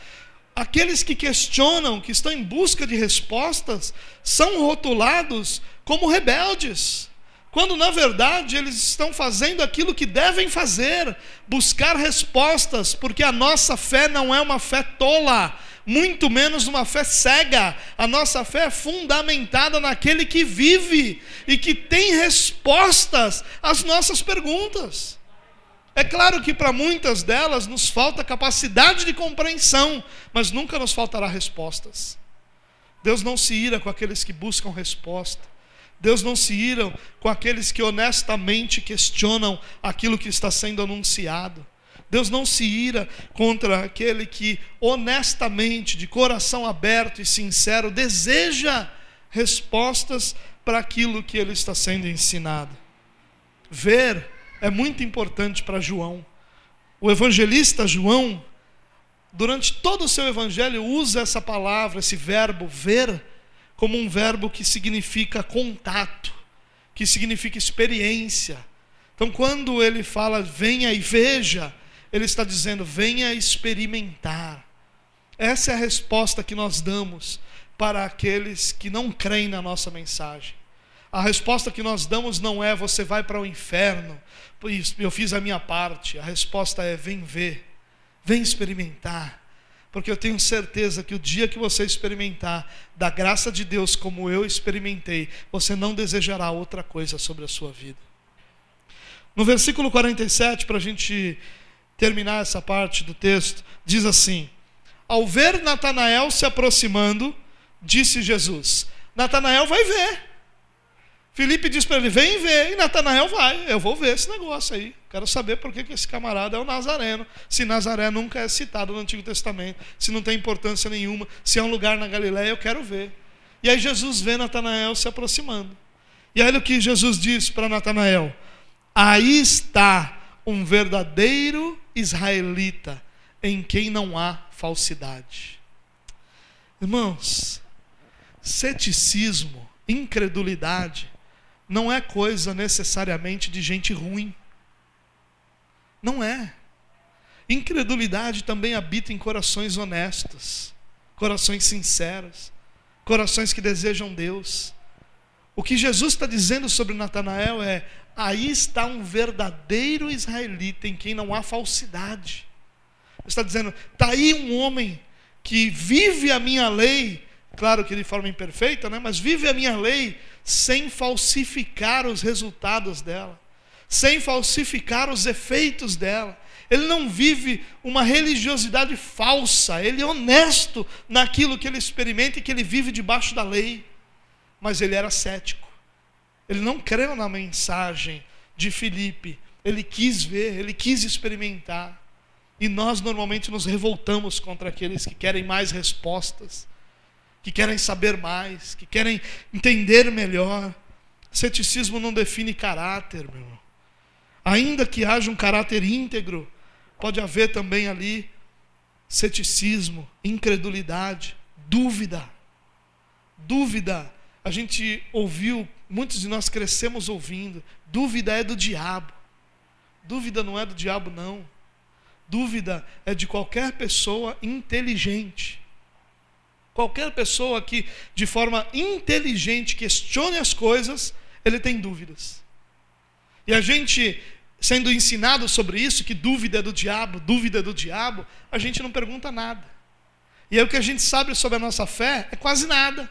aqueles que questionam, que estão em busca de respostas, são rotulados como rebeldes. Quando na verdade eles estão fazendo aquilo que devem fazer, buscar respostas, porque a nossa fé não é uma fé tola, muito menos uma fé cega. A nossa fé é fundamentada naquele que vive e que tem respostas às nossas perguntas. É claro que para muitas delas nos falta capacidade de compreensão, mas nunca nos faltará respostas. Deus não se ira com aqueles que buscam resposta. Deus não se ira com aqueles que honestamente questionam aquilo que está sendo anunciado. Deus não se ira contra aquele que honestamente, de coração aberto e sincero, deseja respostas para aquilo que ele está sendo ensinado. Ver é muito importante para João. O evangelista João, durante todo o seu evangelho, usa essa palavra, esse verbo ver, como um verbo que significa contato, que significa experiência. Então, quando ele fala venha e veja, ele está dizendo venha experimentar. Essa é a resposta que nós damos para aqueles que não creem na nossa mensagem. A resposta que nós damos não é você vai para o inferno, eu fiz a minha parte. A resposta é vem ver, vem experimentar. Porque eu tenho certeza que o dia que você experimentar da graça de Deus como eu experimentei, você não desejará outra coisa sobre a sua vida. No versículo 47, para a gente terminar essa parte do texto, diz assim: Ao ver Natanael se aproximando, disse Jesus: Natanael vai ver. Felipe diz para ele: Vem ver. E Natanael vai. Eu vou ver esse negócio aí. Quero saber por que, esse camarada é o Nazareno. Se Nazaré nunca é citado no Antigo Testamento. Se não tem importância nenhuma. Se é um lugar na Galiléia, eu quero ver. E aí Jesus vê Natanael se aproximando. E olha o que Jesus diz para Natanael: Aí está um verdadeiro israelita, em quem não há falsidade. Irmãos, ceticismo, incredulidade, não é coisa necessariamente de gente ruim. Não é. Incredulidade também habita em corações honestos, corações sinceros, corações que desejam Deus. O que Jesus está dizendo sobre Natanael é: aí está um verdadeiro israelita em quem não há falsidade. Está dizendo: está aí um homem que vive a minha lei, claro que de forma imperfeita, né, mas vive a minha lei sem falsificar os resultados dela, sem falsificar os efeitos dela. Ele não vive uma religiosidade falsa, ele é honesto naquilo que ele experimenta e que ele vive debaixo da lei. Mas ele era cético. Ele não creu na mensagem de Filipe. Ele quis ver, ele quis experimentar. E nós normalmente nos revoltamos contra aqueles que querem mais respostas que querem saber mais, que querem entender melhor. Ceticismo não define caráter, meu irmão. Ainda que haja um caráter íntegro, pode haver também ali ceticismo, incredulidade, dúvida. Dúvida, a gente ouviu, muitos de nós crescemos ouvindo, dúvida é do diabo. Dúvida não é do diabo, não. Dúvida é de qualquer pessoa inteligente. Qualquer pessoa que, de forma inteligente, questione as coisas, ele tem dúvidas. E a gente, sendo ensinado sobre isso, que dúvida é do diabo, dúvida é do diabo, a gente não pergunta nada. E aí o que a gente sabe sobre a nossa fé é quase nada.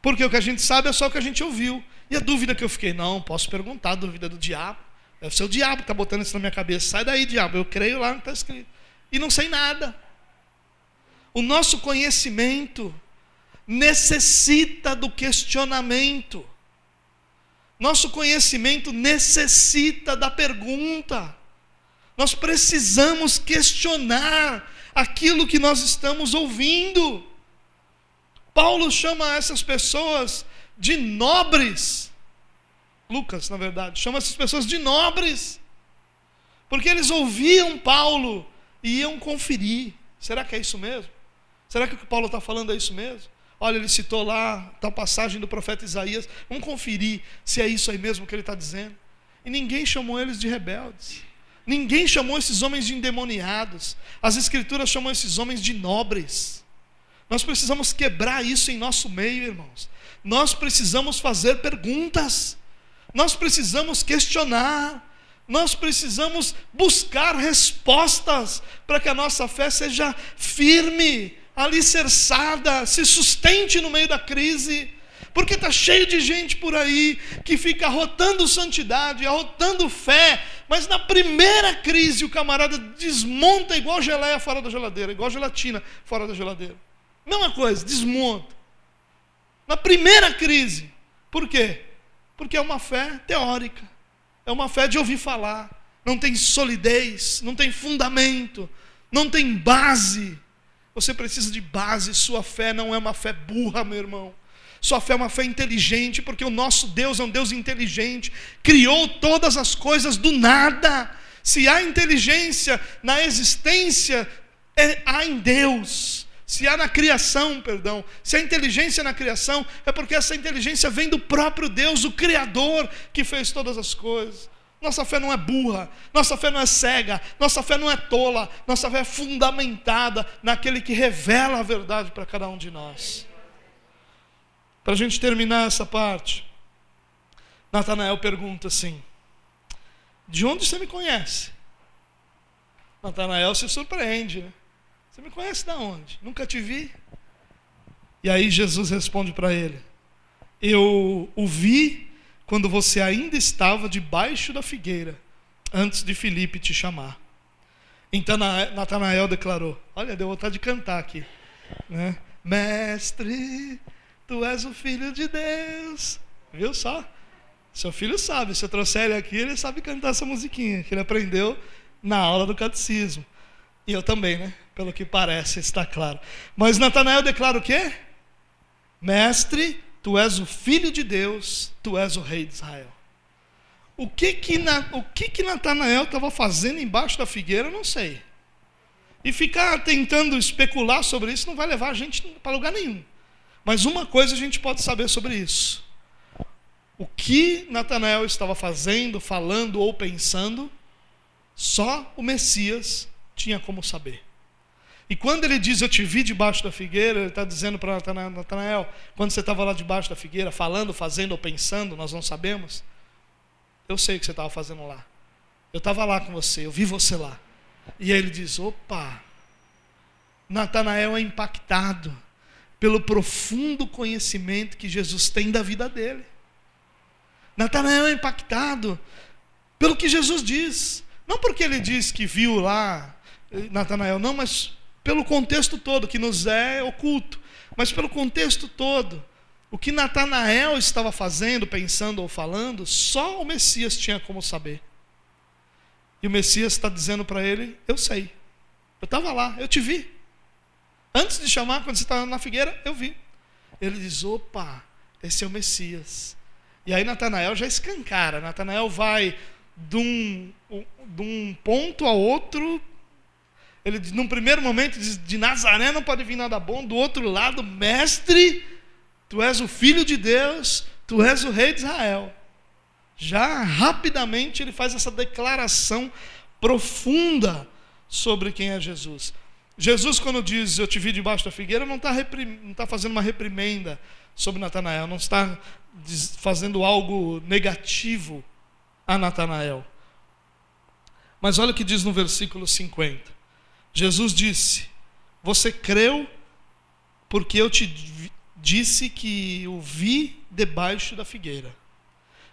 Porque o que a gente sabe é só o que a gente ouviu. E a dúvida que eu fiquei, não, posso perguntar, dúvida é do diabo. Deve ser o diabo que está botando isso na minha cabeça. Sai daí, diabo, eu creio lá no que está escrito. E não sei nada. O nosso conhecimento necessita do questionamento. Nosso conhecimento necessita da pergunta. Nós precisamos questionar aquilo que nós estamos ouvindo. Paulo chama essas pessoas de nobres. Lucas, na verdade, chama essas pessoas de nobres. Porque eles ouviam Paulo e iam conferir. Será que é isso mesmo? Será que o que Paulo está falando é isso mesmo? Olha, ele citou lá tal passagem do profeta Isaías. Vamos conferir se é isso aí mesmo que ele está dizendo. E ninguém chamou eles de rebeldes. Ninguém chamou esses homens de endemoniados. As escrituras chamam esses homens de nobres. Nós precisamos quebrar isso em nosso meio, irmãos. Nós precisamos fazer perguntas. Nós precisamos questionar. Nós precisamos buscar respostas para que a nossa fé seja firme, alicerçada, se sustente no meio da crise. Porque está cheio de gente por aí que fica arrotando santidade, arrotando fé, mas na primeira crise o camarada desmonta igual geleia fora da geladeira, igual gelatina fora da geladeira. Mesma coisa, desmonta. Na primeira crise. Por quê? Porque é uma fé teórica, é uma fé de ouvir falar, não tem solidez, não tem fundamento, não tem base. Você precisa de base, sua fé não é uma fé burra, meu irmão. Sua fé é uma fé inteligente, porque o nosso Deus é um Deus inteligente, criou todas as coisas do nada. Se há inteligência na existência, é, há em Deus. Se há na criação, perdão, se há inteligência na criação, é porque essa inteligência vem do próprio Deus, o Criador, que fez todas as coisas. Nossa fé não é burra, nossa fé não é cega, nossa fé não é tola, nossa fé é fundamentada naquele que revela a verdade para cada um de nós. Para a gente terminar essa parte, Natanael pergunta assim: De onde você me conhece? Natanael se surpreende, né? Você me conhece de onde? Nunca te vi. E aí Jesus responde para ele: Eu o vi quando você ainda estava debaixo da figueira, antes de Filipe te chamar. Então Natanael declarou: Olha, deu vontade de cantar aqui. Né? Mestre, tu és o filho de Deus. Viu só? Seu filho sabe, se eu trouxer ele aqui, ele sabe cantar essa musiquinha, que ele aprendeu na aula do catecismo. E eu também, né? Pelo que parece, está claro. Mas Natanael declara o quê? Mestre, tu és o filho de Deus, tu és o rei de Israel. O que que, o que, que Natanael estava fazendo embaixo da figueira, eu não sei. E ficar tentando especular sobre isso não vai levar a gente para lugar nenhum. Mas uma coisa a gente pode saber sobre isso. O que Natanael estava fazendo, falando ou pensando, só o Messias tinha como saber. E quando ele diz eu te vi debaixo da figueira, ele está dizendo para Natanael, quando você estava lá debaixo da figueira, falando, fazendo ou pensando, nós não sabemos. Eu sei o que você estava fazendo lá. Eu estava lá com você, eu vi você lá. E aí ele diz: opa, Natanael é impactado pelo profundo conhecimento que Jesus tem da vida dele. Natanael é impactado pelo que Jesus diz. Não porque ele diz que viu lá eh, Natanael, não, mas pelo contexto todo, que nos é oculto, mas pelo contexto todo. O que Natanael estava fazendo, pensando ou falando, só o Messias tinha como saber. E o Messias está dizendo para ele: Eu sei, eu estava lá, eu te vi. Antes de chamar, quando você estava na figueira, eu vi. Ele diz: opa, esse é o Messias. E aí Natanael já escancara. Natanael vai de um, de um ponto a outro. Ele, num primeiro momento, diz: de Nazaré não pode vir nada bom. Do outro lado, mestre, tu és o filho de Deus, tu és o rei de Israel. Já rapidamente ele faz essa declaração profunda sobre quem é Jesus. Jesus, quando diz eu te vi debaixo da figueira, não está tá fazendo uma reprimenda sobre Natanael, não está fazendo algo negativo a Natanael. Mas olha o que diz no versículo 50. Jesus disse: Você creu porque eu te disse que o vi debaixo da figueira.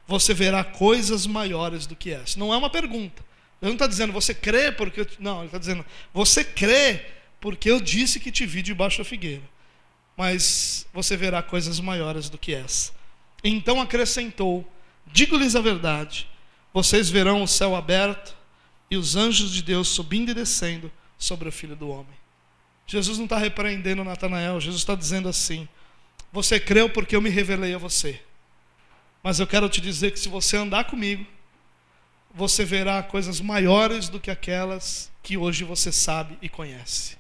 Você verá coisas maiores do que essa. Não é uma pergunta. Ele não está dizendo, você crê porque. Eu... Não, ele está dizendo, você crê porque eu disse que te vi debaixo da figueira. Mas você verá coisas maiores do que essa. Então acrescentou: Digo-lhes a verdade, vocês verão o céu aberto e os anjos de Deus subindo e descendo sobre o filho do homem. Jesus não está repreendendo Natanael, Jesus está dizendo assim: Você creu porque eu me revelei a você. Mas eu quero te dizer que se você andar comigo, você verá coisas maiores do que aquelas que hoje você sabe e conhece.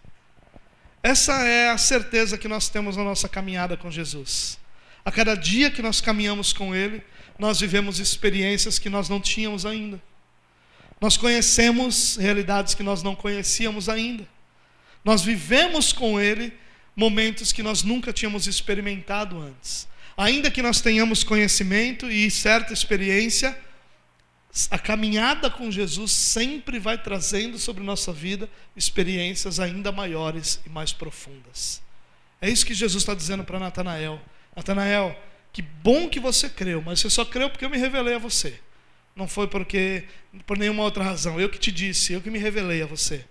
Essa é a certeza que nós temos na nossa caminhada com Jesus. A cada dia que nós caminhamos com Ele, nós vivemos experiências que nós não tínhamos ainda. Nós conhecemos realidades que nós não conhecíamos ainda. Nós vivemos com Ele momentos que nós nunca tínhamos experimentado antes. Ainda que nós tenhamos conhecimento e certa experiência, a caminhada com Jesus sempre vai trazendo sobre nossa vida experiências ainda maiores e mais profundas. É isso que Jesus está dizendo para Natanael. Natanael, que bom que você creu, mas você só creu porque eu me revelei a você. Não foi porque por nenhuma outra razão. Eu que te disse, eu que me revelei a você.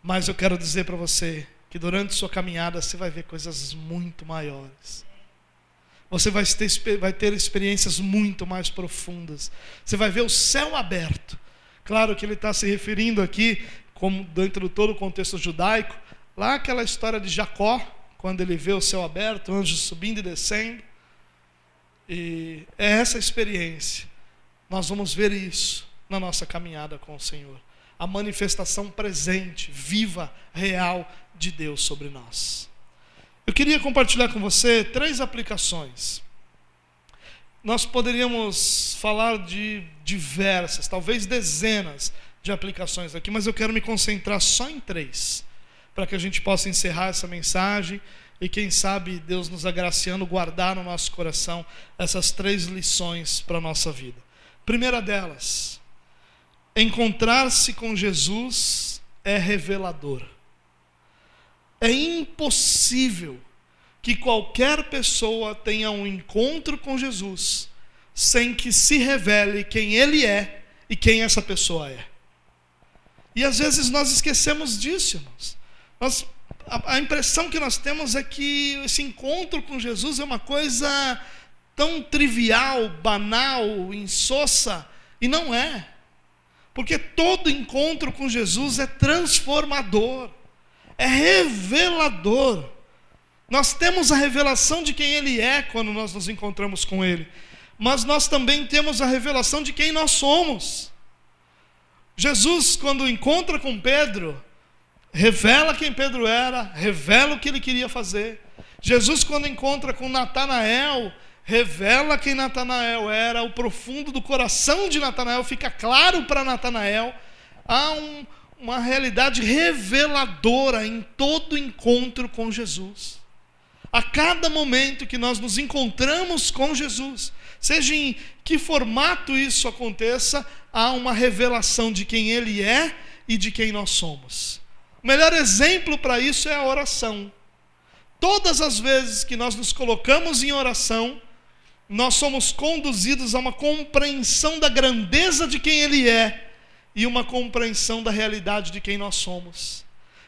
Mas eu quero dizer para você que durante sua caminhada você vai ver coisas muito maiores você vai ter, vai ter experiências muito mais profundas. Você vai ver o céu aberto. Claro que ele está se referindo aqui, como dentro de todo o contexto judaico, lá aquela história de Jacó, quando ele vê o céu aberto, anjos subindo e descendo. E é essa experiência. Nós vamos ver isso na nossa caminhada com o Senhor. A manifestação presente, viva, real de Deus sobre nós. Eu queria compartilhar com você três aplicações. Nós poderíamos falar de diversas, talvez dezenas de aplicações aqui, mas eu quero me concentrar só em três, para que a gente possa encerrar essa mensagem e, quem sabe, Deus nos agraciando, guardar no nosso coração essas três lições para a nossa vida. Primeira delas, encontrar-se com Jesus é revelador. É impossível que qualquer pessoa tenha um encontro com Jesus sem que se revele quem ele é e quem essa pessoa é. E às vezes nós esquecemos disso, irmãos. Nós, a, a impressão que nós temos é que esse encontro com Jesus é uma coisa tão trivial, banal, insossa, e não é. Porque todo encontro com Jesus é transformador é revelador. Nós temos a revelação de quem Ele é quando nós nos encontramos com Ele, mas nós também temos a revelação de quem nós somos. Jesus, quando encontra com Pedro, revela quem Pedro era, revela o que ele queria fazer. Jesus, quando encontra com Natanael, revela quem Natanael era, o profundo do coração de Natanael fica claro para Natanael. Há um, uma realidade reveladora em todo encontro com Jesus. A cada momento que nós nos encontramos com Jesus, seja em que formato isso aconteça, há uma revelação de quem Ele é e de quem nós somos. O melhor exemplo para isso é a oração. Todas as vezes que nós nos colocamos em oração, nós somos conduzidos a uma compreensão da grandeza de quem Ele é e uma compreensão da realidade de quem nós somos.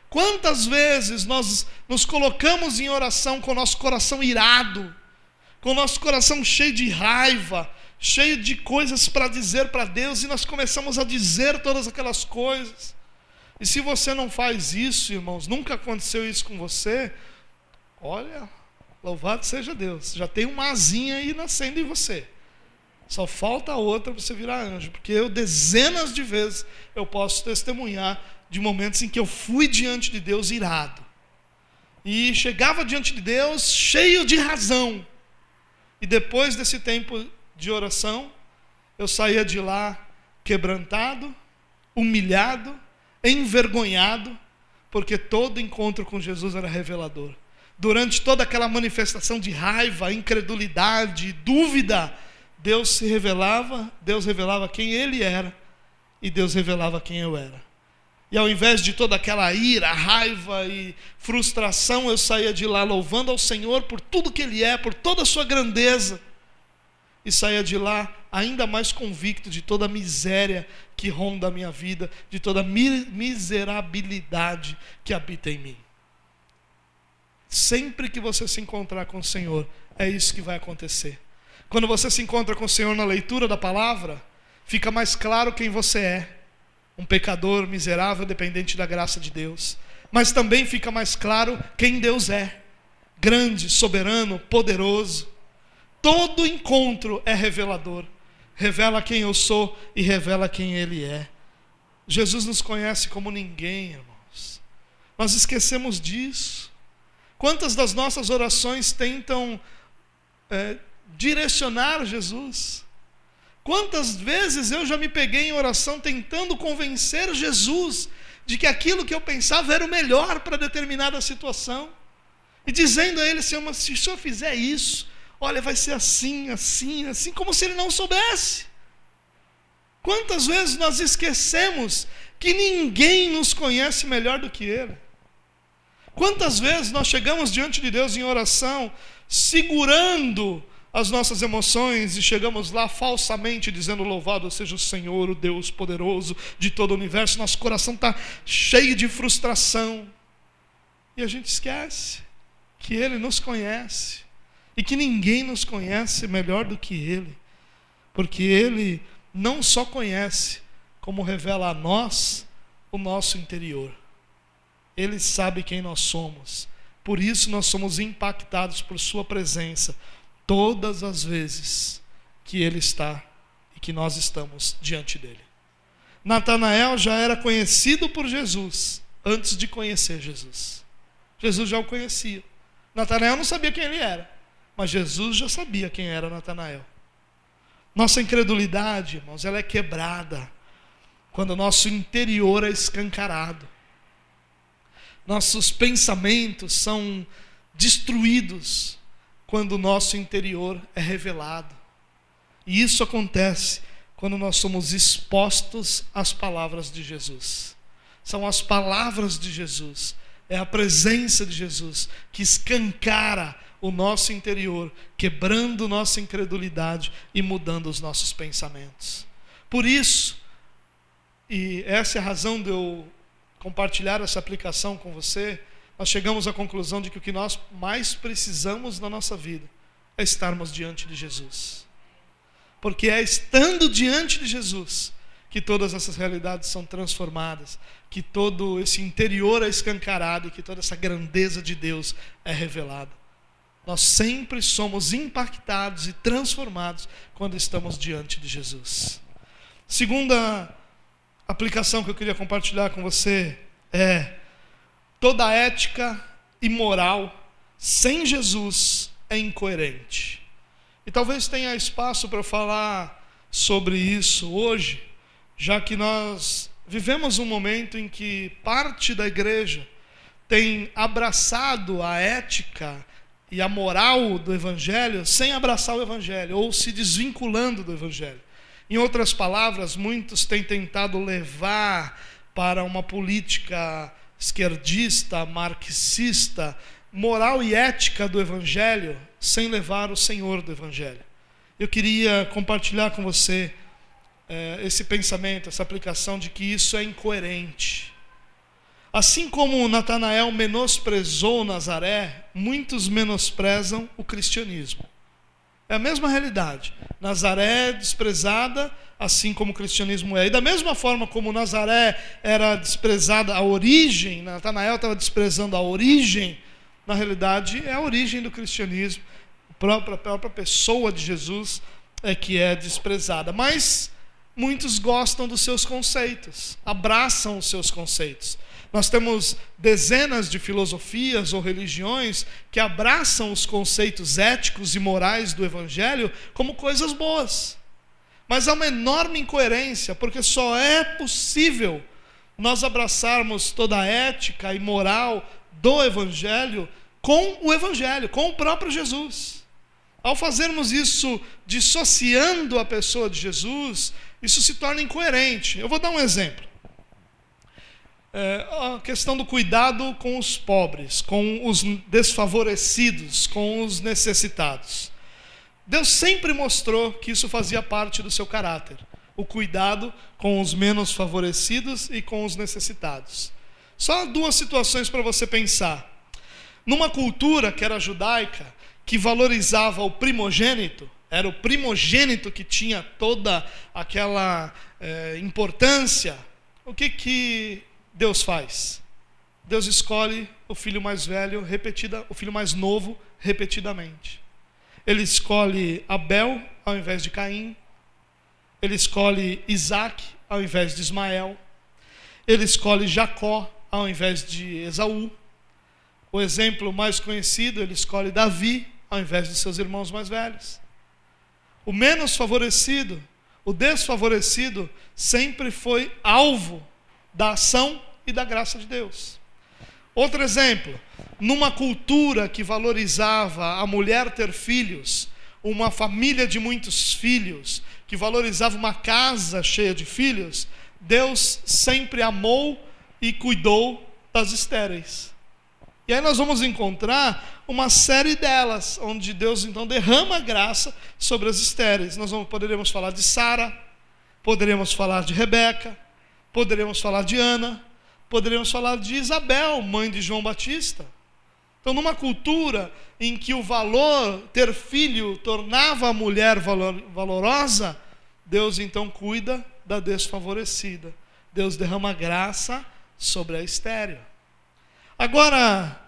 Quantas vezes nós nos colocamos em oração com o nosso coração irado, com o nosso coração cheio de raiva, cheio de coisas para dizer para Deus, e nós começamos a dizer todas aquelas coisas. E se você não faz isso, irmãos, nunca aconteceu isso com você, olha, louvado seja Deus, já tem uma asinha aí nascendo em você. Só falta outra para você virar anjo, porque eu dezenas de vezes eu posso testemunhar de momentos em que eu fui diante de Deus irado. E chegava diante de Deus cheio de razão. E depois desse tempo de oração, eu saía de lá quebrantado, humilhado, envergonhado, porque todo encontro com Jesus era revelador. Durante toda aquela manifestação de raiva, incredulidade, dúvida, Deus se revelava, Deus revelava quem ele era e Deus revelava quem eu era. E ao invés de toda aquela ira, raiva e frustração, eu saía de lá louvando ao Senhor por tudo que Ele é, por toda a sua grandeza. E saía de lá ainda mais convicto de toda a miséria que ronda a minha vida, de toda a miserabilidade que habita em mim. Sempre que você se encontrar com o Senhor, é isso que vai acontecer. Quando você se encontra com o Senhor na leitura da palavra, fica mais claro quem você é. Um pecador miserável, dependente da graça de Deus. Mas também fica mais claro quem Deus é. Grande, soberano, poderoso. Todo encontro é revelador. Revela quem eu sou e revela quem Ele é. Jesus nos conhece como ninguém, irmãos. Nós esquecemos disso. Quantas das nossas orações tentam é, direcionar Jesus. Quantas vezes eu já me peguei em oração tentando convencer Jesus de que aquilo que eu pensava era o melhor para determinada situação, e dizendo a ele, Senhor, se o Senhor fizer isso, olha, vai ser assim, assim, assim, como se ele não soubesse. Quantas vezes nós esquecemos que ninguém nos conhece melhor do que Ele? Quantas vezes nós chegamos diante de Deus em oração, segurando as nossas emoções e chegamos lá falsamente dizendo: Louvado seja o Senhor, o Deus poderoso de todo o universo. Nosso coração está cheio de frustração. E a gente esquece que Ele nos conhece e que ninguém nos conhece melhor do que Ele, porque Ele não só conhece, como revela a nós o nosso interior. Ele sabe quem nós somos. Por isso nós somos impactados por Sua presença todas as vezes que Ele está e que nós estamos diante dele. Natanael já era conhecido por Jesus antes de conhecer Jesus. Jesus já o conhecia. Natanael não sabia quem ele era, mas Jesus já sabia quem era Natanael. Nossa incredulidade, irmãos, ela é quebrada quando o nosso interior é escancarado. Nossos pensamentos são destruídos quando o nosso interior é revelado. E isso acontece quando nós somos expostos às palavras de Jesus. São as palavras de Jesus, é a presença de Jesus que escancara o nosso interior, quebrando nossa incredulidade e mudando os nossos pensamentos. Por isso, e essa é a razão de eu compartilhar essa aplicação com você, nós chegamos à conclusão de que o que nós mais precisamos na nossa vida é estarmos diante de Jesus. Porque é estando diante de Jesus que todas essas realidades são transformadas, que todo esse interior é escancarado e que toda essa grandeza de Deus é revelada. Nós sempre somos impactados e transformados quando estamos diante de Jesus. Segunda aplicação que eu queria compartilhar com você é toda ética e moral sem Jesus é incoerente. E talvez tenha espaço para falar sobre isso hoje, já que nós vivemos um momento em que parte da igreja tem abraçado a ética e a moral do evangelho sem abraçar o evangelho ou se desvinculando do evangelho. Em outras palavras, muitos têm tentado levar para uma política esquerdista, marxista, moral e ética do Evangelho sem levar o Senhor do Evangelho. Eu queria compartilhar com você é, esse pensamento, essa aplicação de que isso é incoerente. Assim como Natanael menosprezou Nazaré, muitos menosprezam o cristianismo. É a mesma realidade. Nazaré é desprezada, assim como o cristianismo é. E da mesma forma como Nazaré era desprezada a origem, Natanael estava desprezando a origem na realidade, é a origem do cristianismo. A própria, a própria pessoa de Jesus é que é desprezada. Mas muitos gostam dos seus conceitos, abraçam os seus conceitos. Nós temos dezenas de filosofias ou religiões que abraçam os conceitos éticos e morais do Evangelho como coisas boas. Mas há uma enorme incoerência, porque só é possível nós abraçarmos toda a ética e moral do Evangelho com o Evangelho, com o próprio Jesus. Ao fazermos isso dissociando a pessoa de Jesus, isso se torna incoerente. Eu vou dar um exemplo. É, a questão do cuidado com os pobres, com os desfavorecidos, com os necessitados. Deus sempre mostrou que isso fazia parte do seu caráter, o cuidado com os menos favorecidos e com os necessitados. Só duas situações para você pensar. Numa cultura que era judaica, que valorizava o primogênito, era o primogênito que tinha toda aquela é, importância, o que, que Deus faz? Deus escolhe o filho mais velho, repetida, o filho mais novo, repetidamente. Ele escolhe Abel ao invés de Caim. Ele escolhe Isaac ao invés de Ismael. Ele escolhe Jacó ao invés de Esaú. O exemplo mais conhecido, ele escolhe Davi ao invés de seus irmãos mais velhos. O menos favorecido, o desfavorecido, sempre foi alvo da ação e da graça de Deus. Outro exemplo, numa cultura que valorizava a mulher ter filhos, uma família de muitos filhos, que valorizava uma casa cheia de filhos, Deus sempre amou e cuidou das estéreis. E aí nós vamos encontrar uma série delas, onde Deus então derrama graça sobre as estéreis. Nós vamos, poderemos falar de Sara, poderemos falar de Rebeca, poderemos falar de Ana, poderemos falar de Isabel, mãe de João Batista. Então, numa cultura em que o valor, ter filho, tornava a mulher valor, valorosa, Deus então cuida da desfavorecida. Deus derrama graça sobre a estéreo. Agora,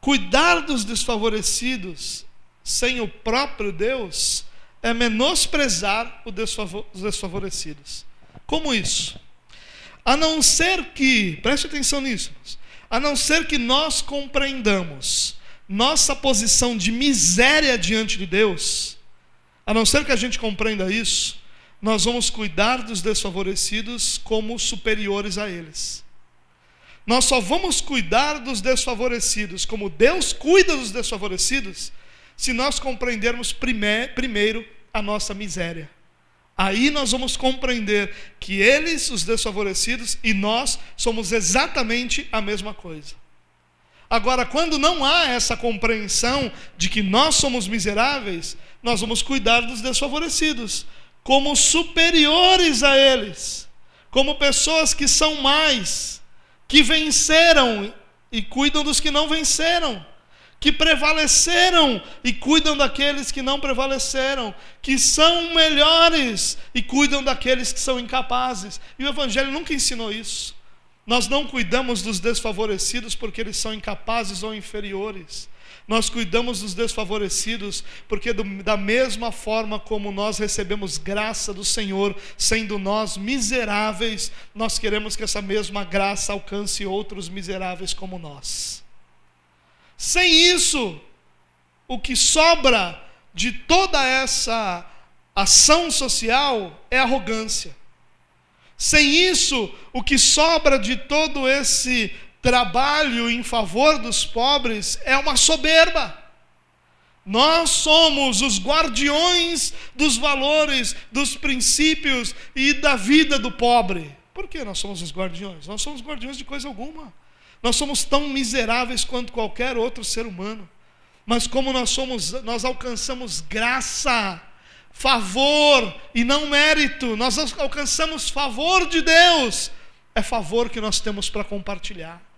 cuidar dos desfavorecidos sem o próprio Deus é menosprezar os desfavorecidos. Como isso? A não ser que, preste atenção nisso, a não ser que nós compreendamos nossa posição de miséria diante de Deus, a não ser que a gente compreenda isso, nós vamos cuidar dos desfavorecidos como superiores a eles. Nós só vamos cuidar dos desfavorecidos como Deus cuida dos desfavorecidos se nós compreendermos primeiro a nossa miséria. Aí nós vamos compreender que eles, os desfavorecidos, e nós somos exatamente a mesma coisa. Agora, quando não há essa compreensão de que nós somos miseráveis, nós vamos cuidar dos desfavorecidos como superiores a eles, como pessoas que são mais, que venceram e cuidam dos que não venceram que prevaleceram e cuidam daqueles que não prevaleceram, que são melhores e cuidam daqueles que são incapazes. E o Evangelho nunca ensinou isso. Nós não cuidamos dos desfavorecidos porque eles são incapazes ou inferiores. Nós cuidamos dos desfavorecidos porque, do, da mesma forma como nós recebemos graça do Senhor, sendo nós miseráveis, nós queremos que essa mesma graça alcance outros miseráveis como nós. Sem isso, o que sobra de toda essa ação social é arrogância. Sem isso, o que sobra de todo esse trabalho em favor dos pobres é uma soberba. Nós somos os guardiões dos valores, dos princípios e da vida do pobre. Por que nós somos os guardiões? Nós somos guardiões de coisa alguma. Nós somos tão miseráveis quanto qualquer outro ser humano. Mas como nós somos, nós alcançamos graça, favor e não mérito. Nós alcançamos favor de Deus. É favor que nós temos para compartilhar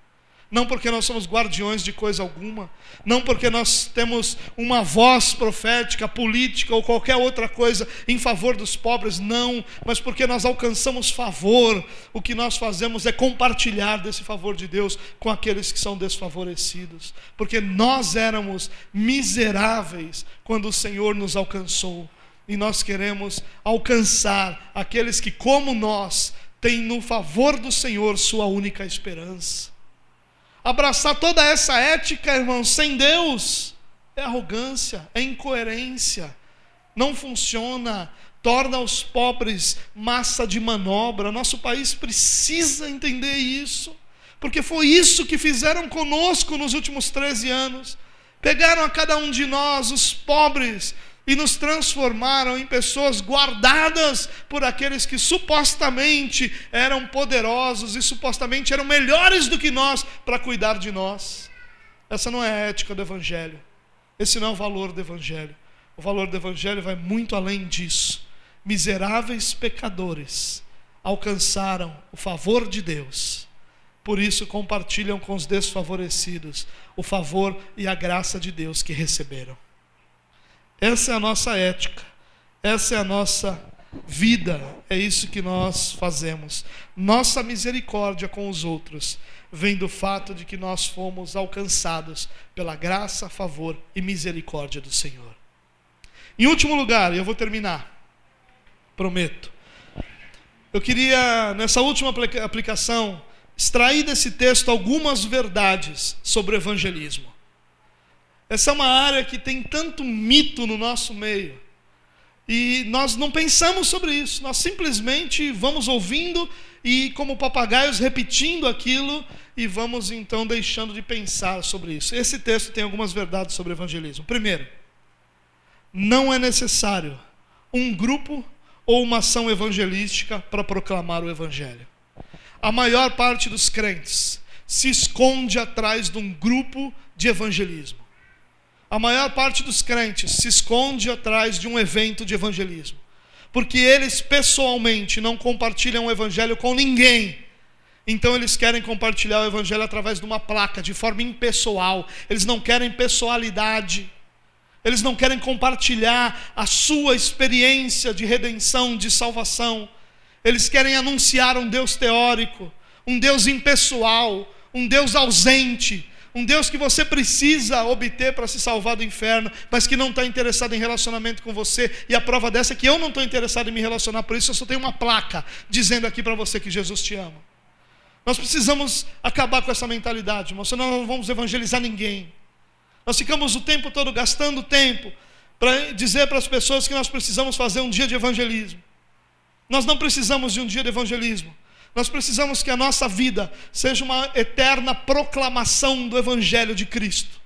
não porque nós somos guardiões de coisa alguma, não porque nós temos uma voz profética, política ou qualquer outra coisa em favor dos pobres, não, mas porque nós alcançamos favor, o que nós fazemos é compartilhar desse favor de Deus com aqueles que são desfavorecidos, porque nós éramos miseráveis quando o Senhor nos alcançou, e nós queremos alcançar aqueles que, como nós, têm no favor do Senhor sua única esperança. Abraçar toda essa ética, irmãos, sem Deus, é arrogância, é incoerência, não funciona, torna os pobres massa de manobra. Nosso país precisa entender isso, porque foi isso que fizeram conosco nos últimos 13 anos. Pegaram a cada um de nós, os pobres, e nos transformaram em pessoas guardadas por aqueles que supostamente eram poderosos e supostamente eram melhores do que nós para cuidar de nós. Essa não é a ética do Evangelho. Esse não é o valor do Evangelho. O valor do Evangelho vai muito além disso. Miseráveis pecadores alcançaram o favor de Deus. Por isso compartilham com os desfavorecidos o favor e a graça de Deus que receberam. Essa é a nossa ética, essa é a nossa vida, é isso que nós fazemos. Nossa misericórdia com os outros vem do fato de que nós fomos alcançados pela graça, favor e misericórdia do Senhor. Em último lugar, eu vou terminar, prometo. Eu queria, nessa última aplicação, extrair desse texto algumas verdades sobre o evangelismo. Essa é uma área que tem tanto mito no nosso meio. E nós não pensamos sobre isso, nós simplesmente vamos ouvindo e, como papagaios, repetindo aquilo e vamos então deixando de pensar sobre isso. Esse texto tem algumas verdades sobre evangelismo. Primeiro, não é necessário um grupo ou uma ação evangelística para proclamar o evangelho. A maior parte dos crentes se esconde atrás de um grupo de evangelismo. A maior parte dos crentes se esconde atrás de um evento de evangelismo, porque eles pessoalmente não compartilham o evangelho com ninguém. Então eles querem compartilhar o evangelho através de uma placa, de forma impessoal. Eles não querem pessoalidade. Eles não querem compartilhar a sua experiência de redenção, de salvação. Eles querem anunciar um Deus teórico, um Deus impessoal, um Deus ausente, um Deus que você precisa obter para se salvar do inferno, mas que não está interessado em relacionamento com você. E a prova dessa é que eu não estou interessado em me relacionar, por isso eu só tenho uma placa dizendo aqui para você que Jesus te ama. Nós precisamos acabar com essa mentalidade, irmão, senão não vamos evangelizar ninguém. Nós ficamos o tempo todo gastando tempo para dizer para as pessoas que nós precisamos fazer um dia de evangelismo. Nós não precisamos de um dia de evangelismo. Nós precisamos que a nossa vida seja uma eterna proclamação do Evangelho de Cristo.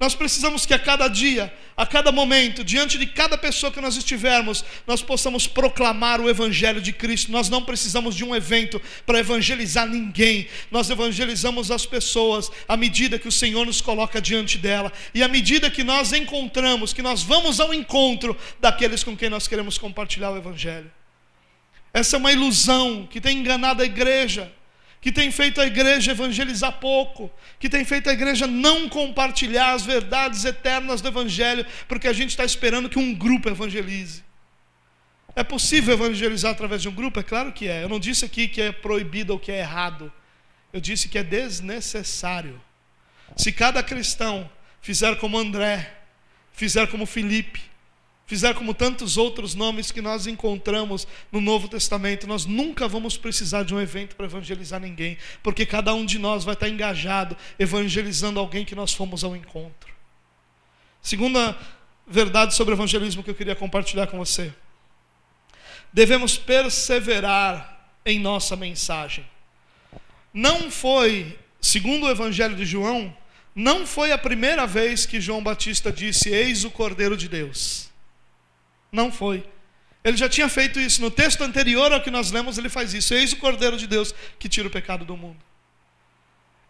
Nós precisamos que a cada dia, a cada momento, diante de cada pessoa que nós estivermos, nós possamos proclamar o Evangelho de Cristo. Nós não precisamos de um evento para evangelizar ninguém. Nós evangelizamos as pessoas à medida que o Senhor nos coloca diante dela e à medida que nós encontramos, que nós vamos ao encontro daqueles com quem nós queremos compartilhar o Evangelho. Essa é uma ilusão que tem enganado a igreja, que tem feito a igreja evangelizar pouco, que tem feito a igreja não compartilhar as verdades eternas do Evangelho, porque a gente está esperando que um grupo evangelize. É possível evangelizar através de um grupo? É claro que é. Eu não disse aqui que é proibido ou que é errado. Eu disse que é desnecessário. Se cada cristão fizer como André, fizer como Felipe, fizer como tantos outros nomes que nós encontramos no Novo Testamento, nós nunca vamos precisar de um evento para evangelizar ninguém, porque cada um de nós vai estar engajado evangelizando alguém que nós fomos ao encontro. Segunda verdade sobre evangelismo que eu queria compartilhar com você. Devemos perseverar em nossa mensagem. Não foi, segundo o Evangelho de João, não foi a primeira vez que João Batista disse: Eis o Cordeiro de Deus. Não foi. Ele já tinha feito isso. No texto anterior ao que nós lemos, ele faz isso. Eis o Cordeiro de Deus que tira o pecado do mundo.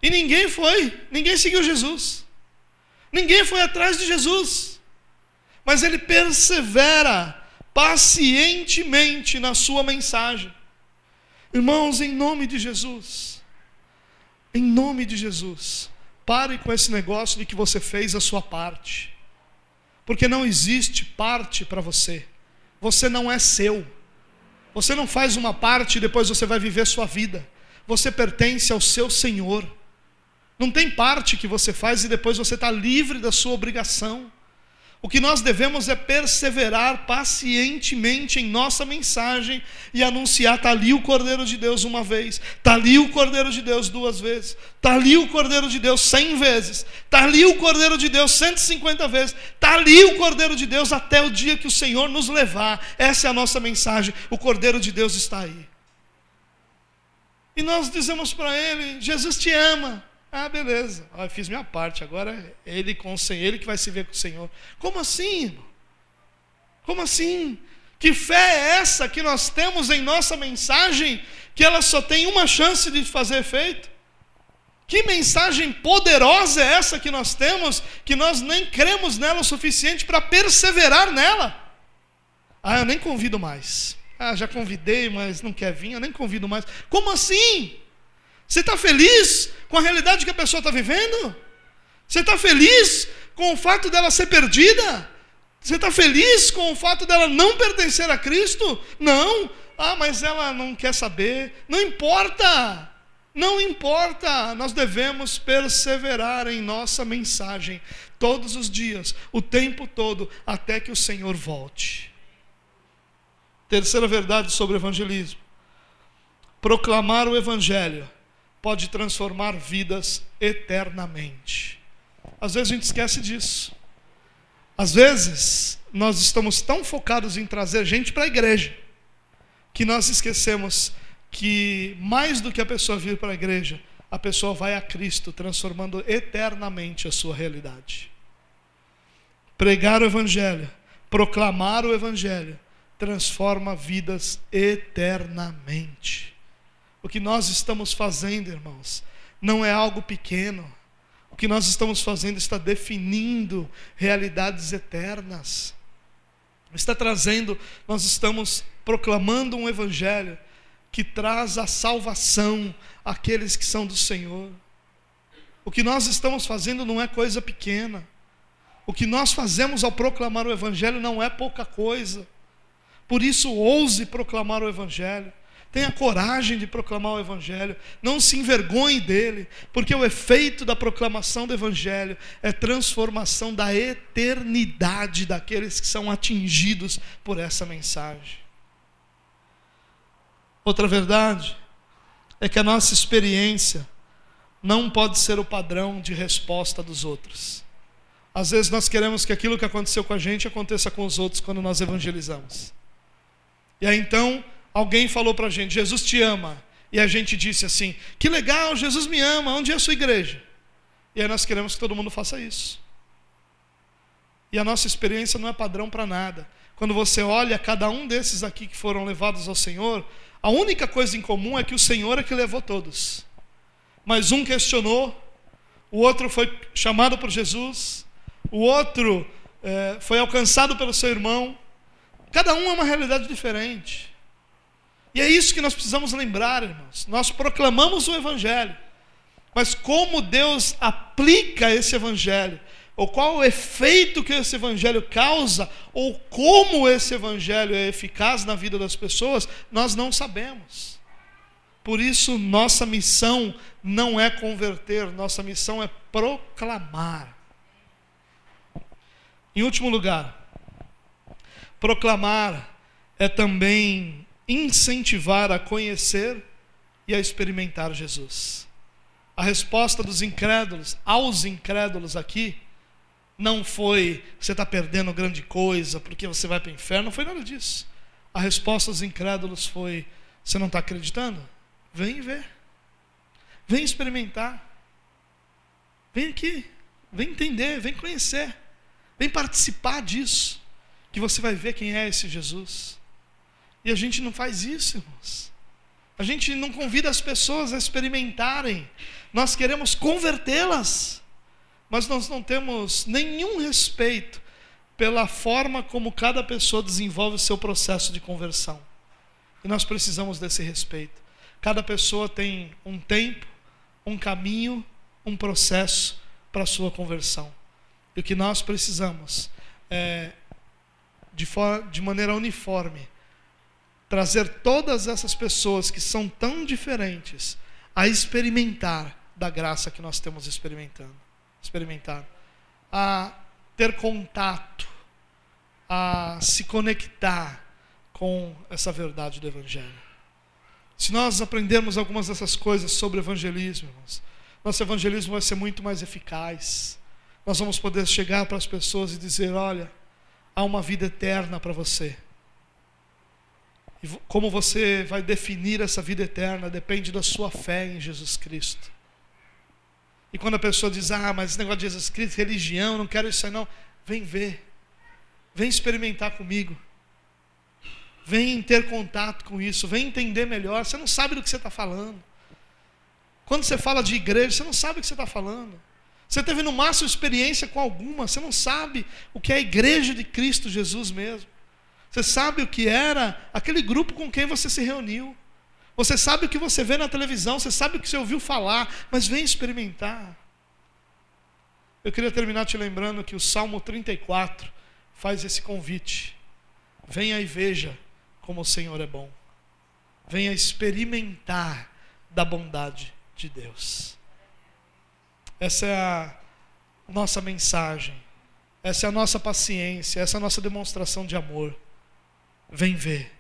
E ninguém foi, ninguém seguiu Jesus. Ninguém foi atrás de Jesus. Mas ele persevera pacientemente na sua mensagem. Irmãos, em nome de Jesus, em nome de Jesus, pare com esse negócio de que você fez a sua parte porque não existe parte para você. Você não é seu. Você não faz uma parte e depois você vai viver sua vida. Você pertence ao seu Senhor. Não tem parte que você faz e depois você está livre da sua obrigação. O que nós devemos é perseverar pacientemente em nossa mensagem e anunciar: está ali o Cordeiro de Deus uma vez, está ali o Cordeiro de Deus duas vezes, está ali o Cordeiro de Deus cem vezes, está ali o Cordeiro de Deus 150 vezes, está ali o Cordeiro de Deus até o dia que o Senhor nos levar. Essa é a nossa mensagem: o Cordeiro de Deus está aí. E nós dizemos para Ele: Jesus te ama. Ah, beleza. Ah, fiz minha parte. Agora ele com o Senhor, ele que vai se ver com o Senhor. Como assim, irmão? Como assim? Que fé é essa que nós temos em nossa mensagem, que ela só tem uma chance de fazer efeito? Que mensagem poderosa é essa que nós temos, que nós nem cremos nela o suficiente para perseverar nela? Ah, eu nem convido mais. Ah, já convidei, mas não quer vir, eu nem convido mais. Como assim? Você está feliz com a realidade que a pessoa está vivendo? Você está feliz com o fato dela ser perdida? Você está feliz com o fato dela não pertencer a Cristo? Não. Ah, mas ela não quer saber. Não importa. Não importa. Nós devemos perseverar em nossa mensagem todos os dias, o tempo todo, até que o Senhor volte. Terceira verdade sobre o evangelismo: proclamar o evangelho pode transformar vidas eternamente. Às vezes a gente esquece disso. Às vezes nós estamos tão focados em trazer gente para a igreja que nós esquecemos que mais do que a pessoa vir para a igreja, a pessoa vai a Cristo, transformando eternamente a sua realidade. Pregar o Evangelho, proclamar o Evangelho, transforma vidas eternamente. O que nós estamos fazendo, irmãos, não é algo pequeno. O que nós estamos fazendo está definindo realidades eternas. Está trazendo, nós estamos proclamando um evangelho que traz a salvação àqueles que são do Senhor. O que nós estamos fazendo não é coisa pequena. O que nós fazemos ao proclamar o Evangelho não é pouca coisa. Por isso, ouse proclamar o Evangelho. Tenha coragem de proclamar o Evangelho. Não se envergonhe dele, porque o efeito da proclamação do Evangelho é transformação da eternidade daqueles que são atingidos por essa mensagem. Outra verdade é que a nossa experiência não pode ser o padrão de resposta dos outros. Às vezes nós queremos que aquilo que aconteceu com a gente aconteça com os outros quando nós evangelizamos. E aí então alguém falou para a gente: Jesus te ama. E a gente disse assim: Que legal, Jesus me ama, onde é a sua igreja? E aí nós queremos que todo mundo faça isso. E a nossa experiência não é padrão para nada. Quando você olha cada um desses aqui que foram levados ao Senhor, a única coisa em comum é que o Senhor é que levou todos. Mas um questionou, o outro foi chamado por Jesus, o outro é, foi alcançado pelo seu irmão. Cada um é uma realidade diferente. E é isso que nós precisamos lembrar, irmãos. Nós proclamamos o Evangelho, mas como Deus aplica esse Evangelho, ou qual o efeito que esse Evangelho causa, ou como esse Evangelho é eficaz na vida das pessoas, nós não sabemos. Por isso, nossa missão não é converter, nossa missão é proclamar. Em último lugar, proclamar é também incentivar a conhecer e a experimentar Jesus. A resposta dos incrédulos aos incrédulos aqui não foi você está perdendo grande coisa porque você vai para o inferno, não foi nada disso. A resposta dos incrédulos foi: você não está acreditando? Vem ver, vem experimentar, vem aqui, vem entender, vem conhecer, vem participar disso, que você vai ver quem é esse Jesus. E a gente não faz isso, irmãos. A gente não convida as pessoas a experimentarem. Nós queremos convertê-las. Mas nós não temos nenhum respeito pela forma como cada pessoa desenvolve o seu processo de conversão. E nós precisamos desse respeito. Cada pessoa tem um tempo, um caminho, um processo para a sua conversão. E o que nós precisamos é, de, de maneira uniforme, trazer todas essas pessoas que são tão diferentes a experimentar da graça que nós temos experimentando, experimentado, a ter contato, a se conectar com essa verdade do evangelho. Se nós aprendermos algumas dessas coisas sobre evangelismo, irmãos, nosso evangelismo vai ser muito mais eficaz. Nós vamos poder chegar para as pessoas e dizer: olha, há uma vida eterna para você. E como você vai definir essa vida eterna depende da sua fé em Jesus Cristo. E quando a pessoa diz, ah, mas esse negócio de Jesus Cristo, religião, não quero isso aí não. Vem ver. Vem experimentar comigo. Vem ter contato com isso. Vem entender melhor. Você não sabe do que você está falando. Quando você fala de igreja, você não sabe o que você está falando. Você teve no máximo experiência com alguma. Você não sabe o que é a igreja de Cristo Jesus mesmo. Você sabe o que era aquele grupo com quem você se reuniu. Você sabe o que você vê na televisão, você sabe o que você ouviu falar, mas vem experimentar. Eu queria terminar te lembrando que o Salmo 34 faz esse convite. Venha e veja como o Senhor é bom. Venha experimentar da bondade de Deus. Essa é a nossa mensagem. Essa é a nossa paciência, essa é a nossa demonstração de amor. Vem ver,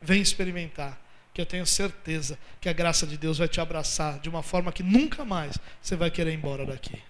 vem experimentar, que eu tenho certeza que a graça de Deus vai te abraçar de uma forma que nunca mais você vai querer ir embora daqui.